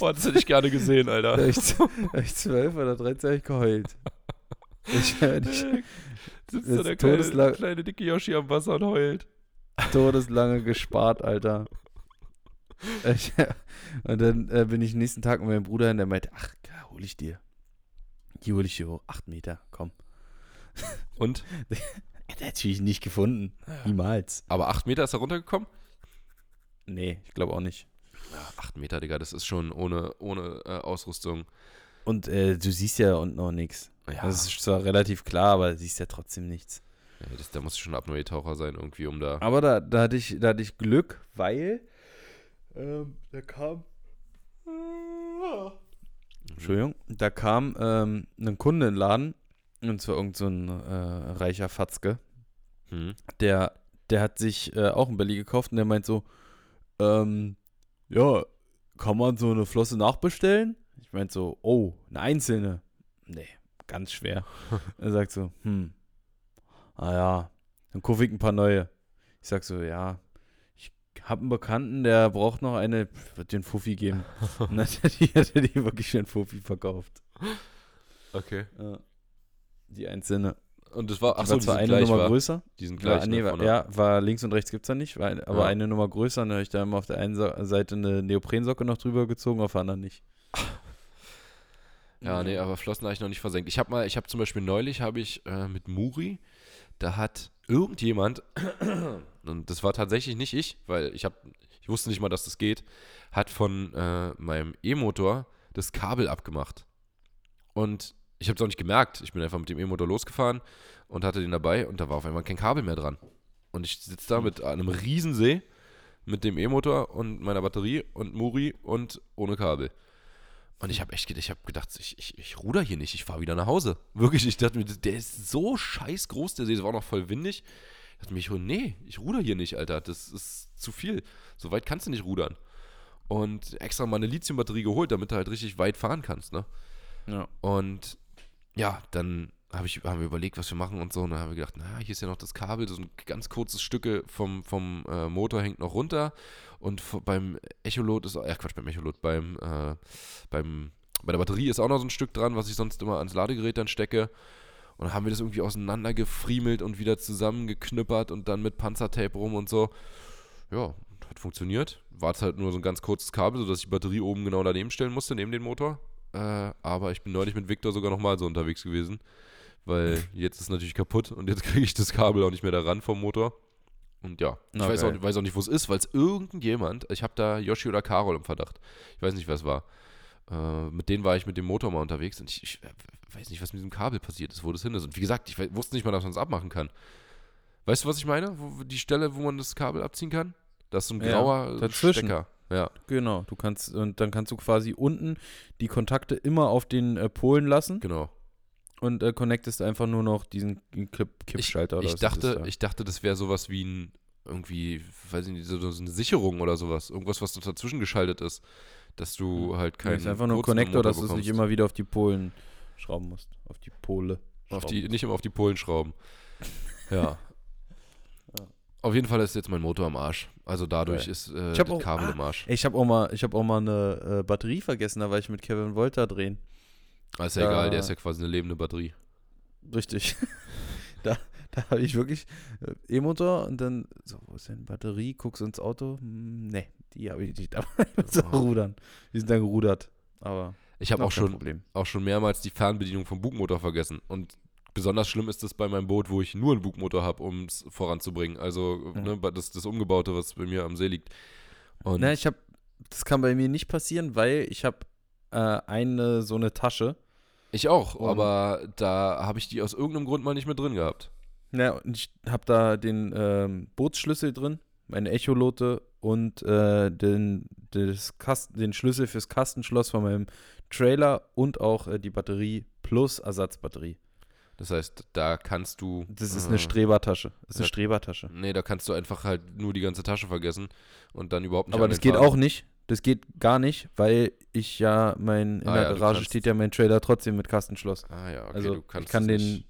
oh, das hätte ich gerne gesehen, Da Alter. hab ich, da 12 oder 13 hab ich geheult. Ich, ich, Sitzt da der kleine, kleine dicke Yoshi am Wasser und heult. todeslange gespart, Alter. Ich, und dann äh, bin ich nächsten Tag mit meinem Bruder hin, der meinte, ach, hol ich dir. Die hol ich dir hoch. Acht Meter, komm. Und? Er natürlich nicht gefunden. Niemals. Aber 8 Meter ist er runtergekommen? Nee, ich glaube auch nicht. Ja, 8 Meter, Digga, das ist schon ohne, ohne äh, Ausrüstung. Und äh, du siehst ja unten auch nichts. Ja, Das ist zwar relativ klar, aber du siehst ja trotzdem nichts. ja das, da muss schon ein Apnoe-Taucher sein, irgendwie, um da. Aber da, da, hatte, ich, da hatte ich Glück, weil ähm, da kam. Entschuldigung, da kam ähm, ein Kunde in den Laden, und zwar irgend so ein äh, reicher Fatzke, Hm. der, der hat sich äh, auch ein Belly gekauft und der meint so, ähm, ja, kann man so eine Flosse nachbestellen? Ich meinte so, oh, eine einzelne. Nee, ganz schwer. er sagt so, hm, ah ja, dann kaufe ich ein paar neue. Ich sag so, ja, ich habe einen Bekannten, der braucht noch eine, wird den Fuffi geben. Und dann hat er die, hat er die wirklich für einen Fuffi verkauft. Okay. Ja. Die einzelne. Und das war, achso, war die zwar eine Nummer war, größer. die sind War, gleich. nee, ne, war, von der- ja, war links und rechts gibt es da nicht, war, aber Ja. eine Nummer größer. Dann habe ich da immer auf der einen Seite eine Neoprensocke noch drüber gezogen, auf der anderen nicht. Ja, nee, aber Flossen habe ich noch nicht versenkt. Ich habe mal, ich habe zum Beispiel neulich, habe ich äh, mit Muri, da hat irgendjemand, und das war tatsächlich nicht ich, weil ich habe, ich wusste nicht mal, dass das geht, hat von äh, meinem E-Motor das Kabel abgemacht. Und ich habe es auch nicht gemerkt. Ich bin einfach mit dem E-Motor losgefahren und hatte den dabei und da war auf einmal kein Kabel mehr dran. Und ich sitze da mit einem Riesensee mit dem E-Motor und meiner Batterie und Muri und ohne Kabel. Und ich habe echt gedacht, ich habe gedacht, ich, ich, ich ruder hier nicht, ich fahre wieder nach Hause. Wirklich, ich dachte mir, der ist so scheiß groß, der See, es war auch noch voll windig. Ich dachte mir, ich, nee, ich ruder hier nicht, Alter, das ist zu viel. So weit kannst du nicht rudern. Und extra mal eine Lithiumbatterie geholt, damit du halt richtig weit fahren kannst, ne? Ja. Und ja, dann hab ich, haben wir überlegt, was wir machen und so. Und dann haben wir gedacht, na, hier ist ja noch das Kabel, so ein ganz kurzes Stücke vom, vom äh, Motor hängt noch runter. Und beim Echolot ist, äh, Quatsch, beim Echolot, beim, äh, beim, bei der Batterie ist auch noch so ein Stück dran, was ich sonst immer ans Ladegerät dann stecke. Und dann haben wir das irgendwie auseinandergefriemelt und wieder zusammengeknüppert und dann mit Panzertape rum und so. Ja, hat funktioniert. War es halt nur so ein ganz kurzes Kabel, sodass ich die Batterie oben genau daneben stellen musste, neben den Motor. Äh, aber ich bin neulich mit Victor sogar nochmal so unterwegs gewesen. Weil jetzt ist es natürlich kaputt und jetzt kriege ich das Kabel auch nicht mehr da ran vom Motor. Und ja, ich Na, weiß auch, weiß auch nicht, wo es ist, weil es irgendjemand, ich habe da Yoshi oder Carol im Verdacht. Ich weiß nicht, wer es war. Äh, mit denen war ich mit dem Motor mal unterwegs und ich, ich äh, weiß nicht, was mit diesem Kabel passiert ist, wo das hin ist. Und wie gesagt, ich wusste nicht mal, dass man es abmachen kann. Weißt du, was ich meine? Wo, die Stelle, wo man das Kabel abziehen kann? Das ist so ein Ja, grauer dazwischen. Stecker. Ja, Genau, du kannst, und dann kannst du quasi unten die Kontakte immer auf den äh, Polen lassen genau. und äh, connectest einfach nur noch diesen Kipp Kippschalter oder Ich das ist dachte, da. ich dachte, das wäre sowas wie ein, irgendwie, weiß ich nicht, so, so eine Sicherung oder sowas. Irgendwas, was dazwischen geschaltet ist. Dass du halt keinen. ist einfach nur ein Connector, dass du es nicht immer wieder auf die Polen schrauben musst. Auf die Pole. Auf die, nicht immer auf die Polen schrauben. Ja. Auf jeden Fall ist jetzt mein Motor am Arsch. Also dadurch Geil. ist äh, das auch- Kabel ah, im Arsch. Ich habe auch mal, ich habe auch mal eine äh, Batterie vergessen, da war ich mit Kevin Wolter drehen. Ah, ist ja da- egal, der ist ja quasi eine lebende Batterie. Richtig. da da habe ich wirklich äh, E-Motor und dann so, wo ist denn Batterie? Guckst ins Auto? Hm, nee, die habe ich nicht muss auch Oh. rudern. Die sind dann gerudert. Aber Ich habe auch schon, auch schon mehrmals die Fernbedienung vom Bugmotor vergessen. Und besonders schlimm ist das bei meinem Boot, wo ich nur einen Bugmotor habe, um es voranzubringen. Also Ja. ne, das, das Umgebaute, was bei mir am See liegt. Und Na, ich habe, das kann bei mir nicht passieren, weil ich habe äh, eine so eine Tasche. ich auch, Und- aber da habe ich die aus irgendeinem Grund mal nicht mehr drin gehabt. Ja, und ich habe da den ähm, Bootsschlüssel drin, meine Echolote und äh, den, das Kasten, den Schlüssel fürs Kastenschloss von meinem Trailer und auch äh, die Batterie plus Ersatzbatterie. Das heißt, da kannst du. Das ist äh, eine Strebertasche. Das ist eine. Strebertasche. Nee, da kannst du einfach halt nur die ganze Tasche vergessen und dann überhaupt nicht Aber das geht fahren. auch nicht. Das geht gar nicht, weil ich ja mein in Ah der ja, Garage steht ja mein Trailer trotzdem mit Kastenschloss. Ah ja, okay, also du kannst ich kann es den nicht,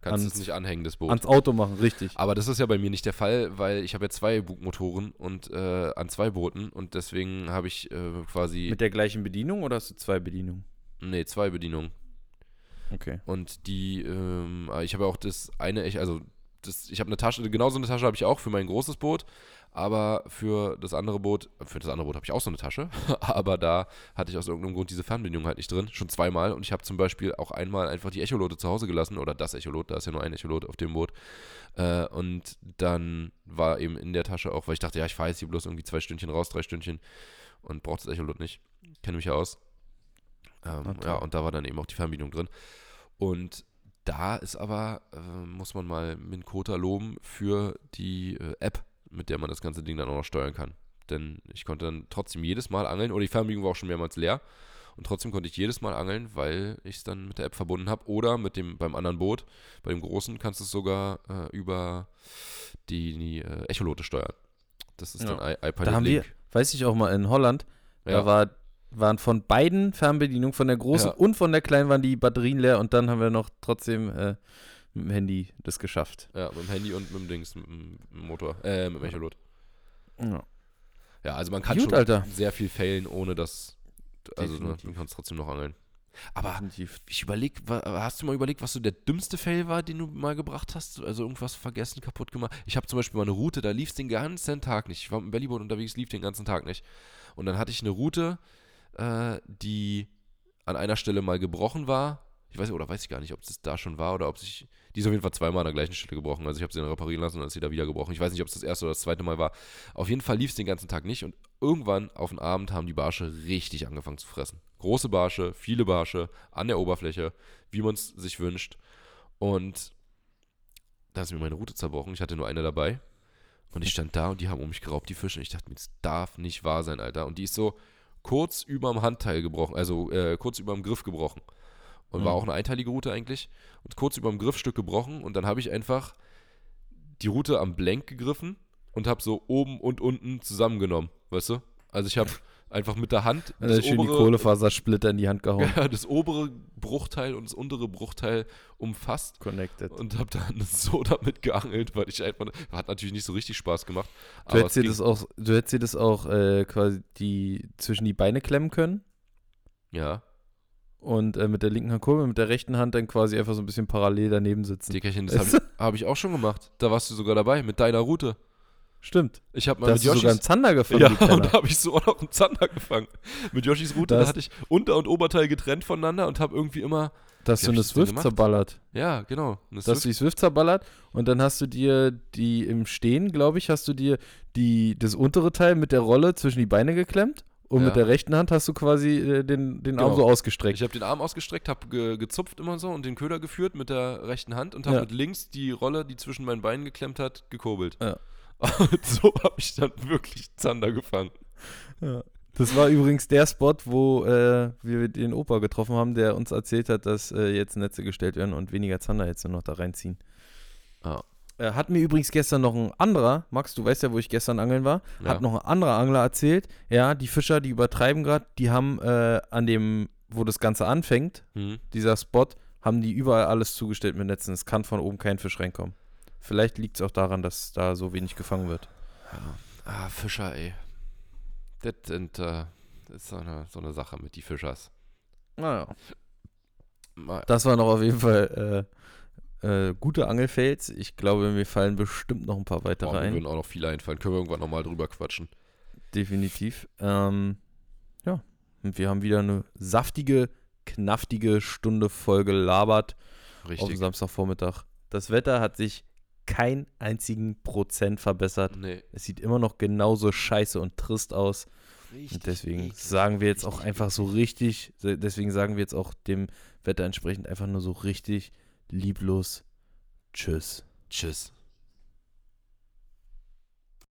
kannst es ans- nicht anhängen, das Boot. ans Auto machen, richtig. Aber das ist ja bei mir nicht der Fall, weil ich habe ja zwei Bugmotoren und äh, an zwei Booten und deswegen habe ich äh, quasi Mit der gleichen Bedienung oder hast du zwei Bedienungen? nee zwei Bedienungen Okay. und die ähm, ich habe auch das eine ich also das ich habe eine Tasche genau so eine Tasche habe ich auch für mein großes Boot, aber für das andere Boot für das andere Boot habe ich auch so eine Tasche, aber da hatte ich aus irgendeinem Grund diese Fernbedienung halt nicht drin, schon zweimal und ich habe zum Beispiel auch einmal einfach die Echolote zu Hause gelassen oder das Echolot, da ist ja nur ein Echolot auf dem Boot Äh, und dann war eben in der Tasche auch, weil ich dachte, ja, ich fahre jetzt hier bloß irgendwie zwei Stündchen raus, drei Stündchen und braucht das Echolot nicht. Kenne mich ja aus. Ähm, ja, und da war dann eben auch die Fernbedienung drin. Und da ist aber, äh, muss man mal Min Kota loben für die äh, App, mit der man das ganze Ding dann auch noch steuern kann. Denn ich konnte dann trotzdem jedes Mal angeln, oder die Fernbedienung war auch schon mehrmals leer. Und trotzdem konnte ich jedes Mal angeln, weil ich es dann mit der App verbunden habe. Oder mit dem beim anderen Boot, bei dem großen, kannst du es sogar äh, über die, die äh, Echolote steuern. Das ist Ja. dann iPad Da haben wir, weiß ich auch mal in Holland, Ja. da war, waren von beiden Fernbedienungen, von der großen Ja. und von der kleinen, waren die Batterien leer und dann haben wir noch trotzdem äh, mit dem Handy das geschafft. ja, mit dem Handy und mit dem Dings, mit dem Motor, äh, mit dem Echolot. Ja. Ja, also man kann Gut, schon Alter. sehr viel failen, ohne dass, also ne, Definitiv. du kannst trotzdem noch angeln. Aber Definitiv. ich überleg, hast du mal überlegt, was so der dümmste Fail war, den du mal gebracht hast? Also irgendwas vergessen, kaputt gemacht? Ich habe zum Beispiel mal eine Route, da lief es den ganzen Tag nicht. Ich war mit dem Bellyboot unterwegs, lief den ganzen Tag nicht. Und dann hatte ich eine Route, äh, die an einer Stelle mal gebrochen war. Ich weiß oder weiß ich gar nicht, ob es da schon war oder ob sich. Die ist auf jeden Fall zweimal an der gleichen Stelle gebrochen. Also ich habe sie dann reparieren lassen und dann ist sie da wieder gebrochen. Ich weiß nicht, ob es das erste oder das zweite Mal war. Auf jeden Fall lief es den ganzen Tag nicht und irgendwann auf den Abend haben die Barsche richtig angefangen zu fressen. Große Barsche, viele Barsche an der Oberfläche, wie man es sich wünscht. Und da ist mir meine Route zerbrochen. Ich hatte nur eine dabei. Und ich stand da und die haben um mich geraubt, die Fische. Und ich dachte mir, das darf nicht wahr sein, Alter. Und die ist so kurz überm Handteil gebrochen, also äh, kurz überm Griff gebrochen. Und war Mhm. auch eine einteilige Route eigentlich. Und kurz überm Griffstück gebrochen. Und dann habe ich einfach die Route am Blank gegriffen und habe so oben und unten zusammengenommen, weißt du? Also ich habe einfach mit der Hand Also schön die Kohlefasersplitter in die Hand gehauen. ja, das obere Bruchteil und das untere Bruchteil umfasst Connected. und habe dann so damit geangelt, weil ich einfach hat natürlich nicht so richtig Spaß gemacht. Du hättest dir das auch, du hättest dir das auch äh, quasi die zwischen die Beine klemmen können ja, und äh, mit der linken Hand kurbeln, mit der rechten Hand dann quasi einfach so ein bisschen parallel daneben sitzen. Dickerchen, das habe ich, hab ich auch schon gemacht. Da warst du sogar dabei mit deiner Route. Stimmt. Ich habe mal Da mit hast du sogar einen Yoshis Zander gefangen, ja, und da habe ich so auch noch einen Zander gefangen. Mit Yoshis Route, Da hatte ich Unter- und Oberteil getrennt voneinander und habe irgendwie immer, Da hast Wie du eine Swift zerballert. ja, genau. eine Da hast du die Swift zerballert und dann hast du dir die im Stehen, glaube ich, hast du dir die, das untere Teil mit der Rolle zwischen die Beine geklemmt und Ja. mit der rechten Hand hast du quasi äh, den, den Arm Genau. so ausgestreckt. Ich habe den Arm ausgestreckt, habe ge gezupft immer so und den Köder geführt mit der rechten Hand und habe Ja. mit links die Rolle, die zwischen meinen Beinen geklemmt hat, gekurbelt. Ja. Und so habe ich dann wirklich Zander gefangen. ja. Das war übrigens der Spot, wo äh, wir den Opa getroffen haben, der uns erzählt hat, dass äh, jetzt Netze gestellt werden und weniger Zander jetzt nur noch da reinziehen. Ah. Äh, hat mir übrigens gestern noch ein anderer, Max, du weißt ja, wo ich gestern angeln war, Ja. hat noch ein anderer Angler erzählt, ja, die Fischer, die übertreiben gerade, die haben äh, an dem, wo das Ganze anfängt, Hm. dieser Spot, haben die überall alles zugestellt mit Netzen. Es kann von oben kein Fisch reinkommen. Vielleicht liegt es auch daran, dass da so wenig gefangen wird. Ah, Fischer, ey. Das sind, äh, das ist so eine, so eine Sache mit die Fischers. Naja. Das waren noch auf jeden Fall äh, äh, gute Angelfails. Ich glaube, mir fallen bestimmt noch ein paar weitere Boah, mir ein. würden auch noch viele einfallen. Können wir irgendwann nochmal drüber quatschen. Definitiv. Ähm, ja, und wir haben wieder eine saftige, knaftige Stunde voll gelabert auf Richtig. Samstagvormittag. Das Wetter hat sich kein einzigen Prozent verbessert. Nee. Es sieht immer noch genauso scheiße und trist aus. Und deswegen sagen wir jetzt auch einfach so richtig, deswegen sagen wir jetzt auch dem Wetter entsprechend einfach nur so richtig lieblos Tschüss. Tschüss.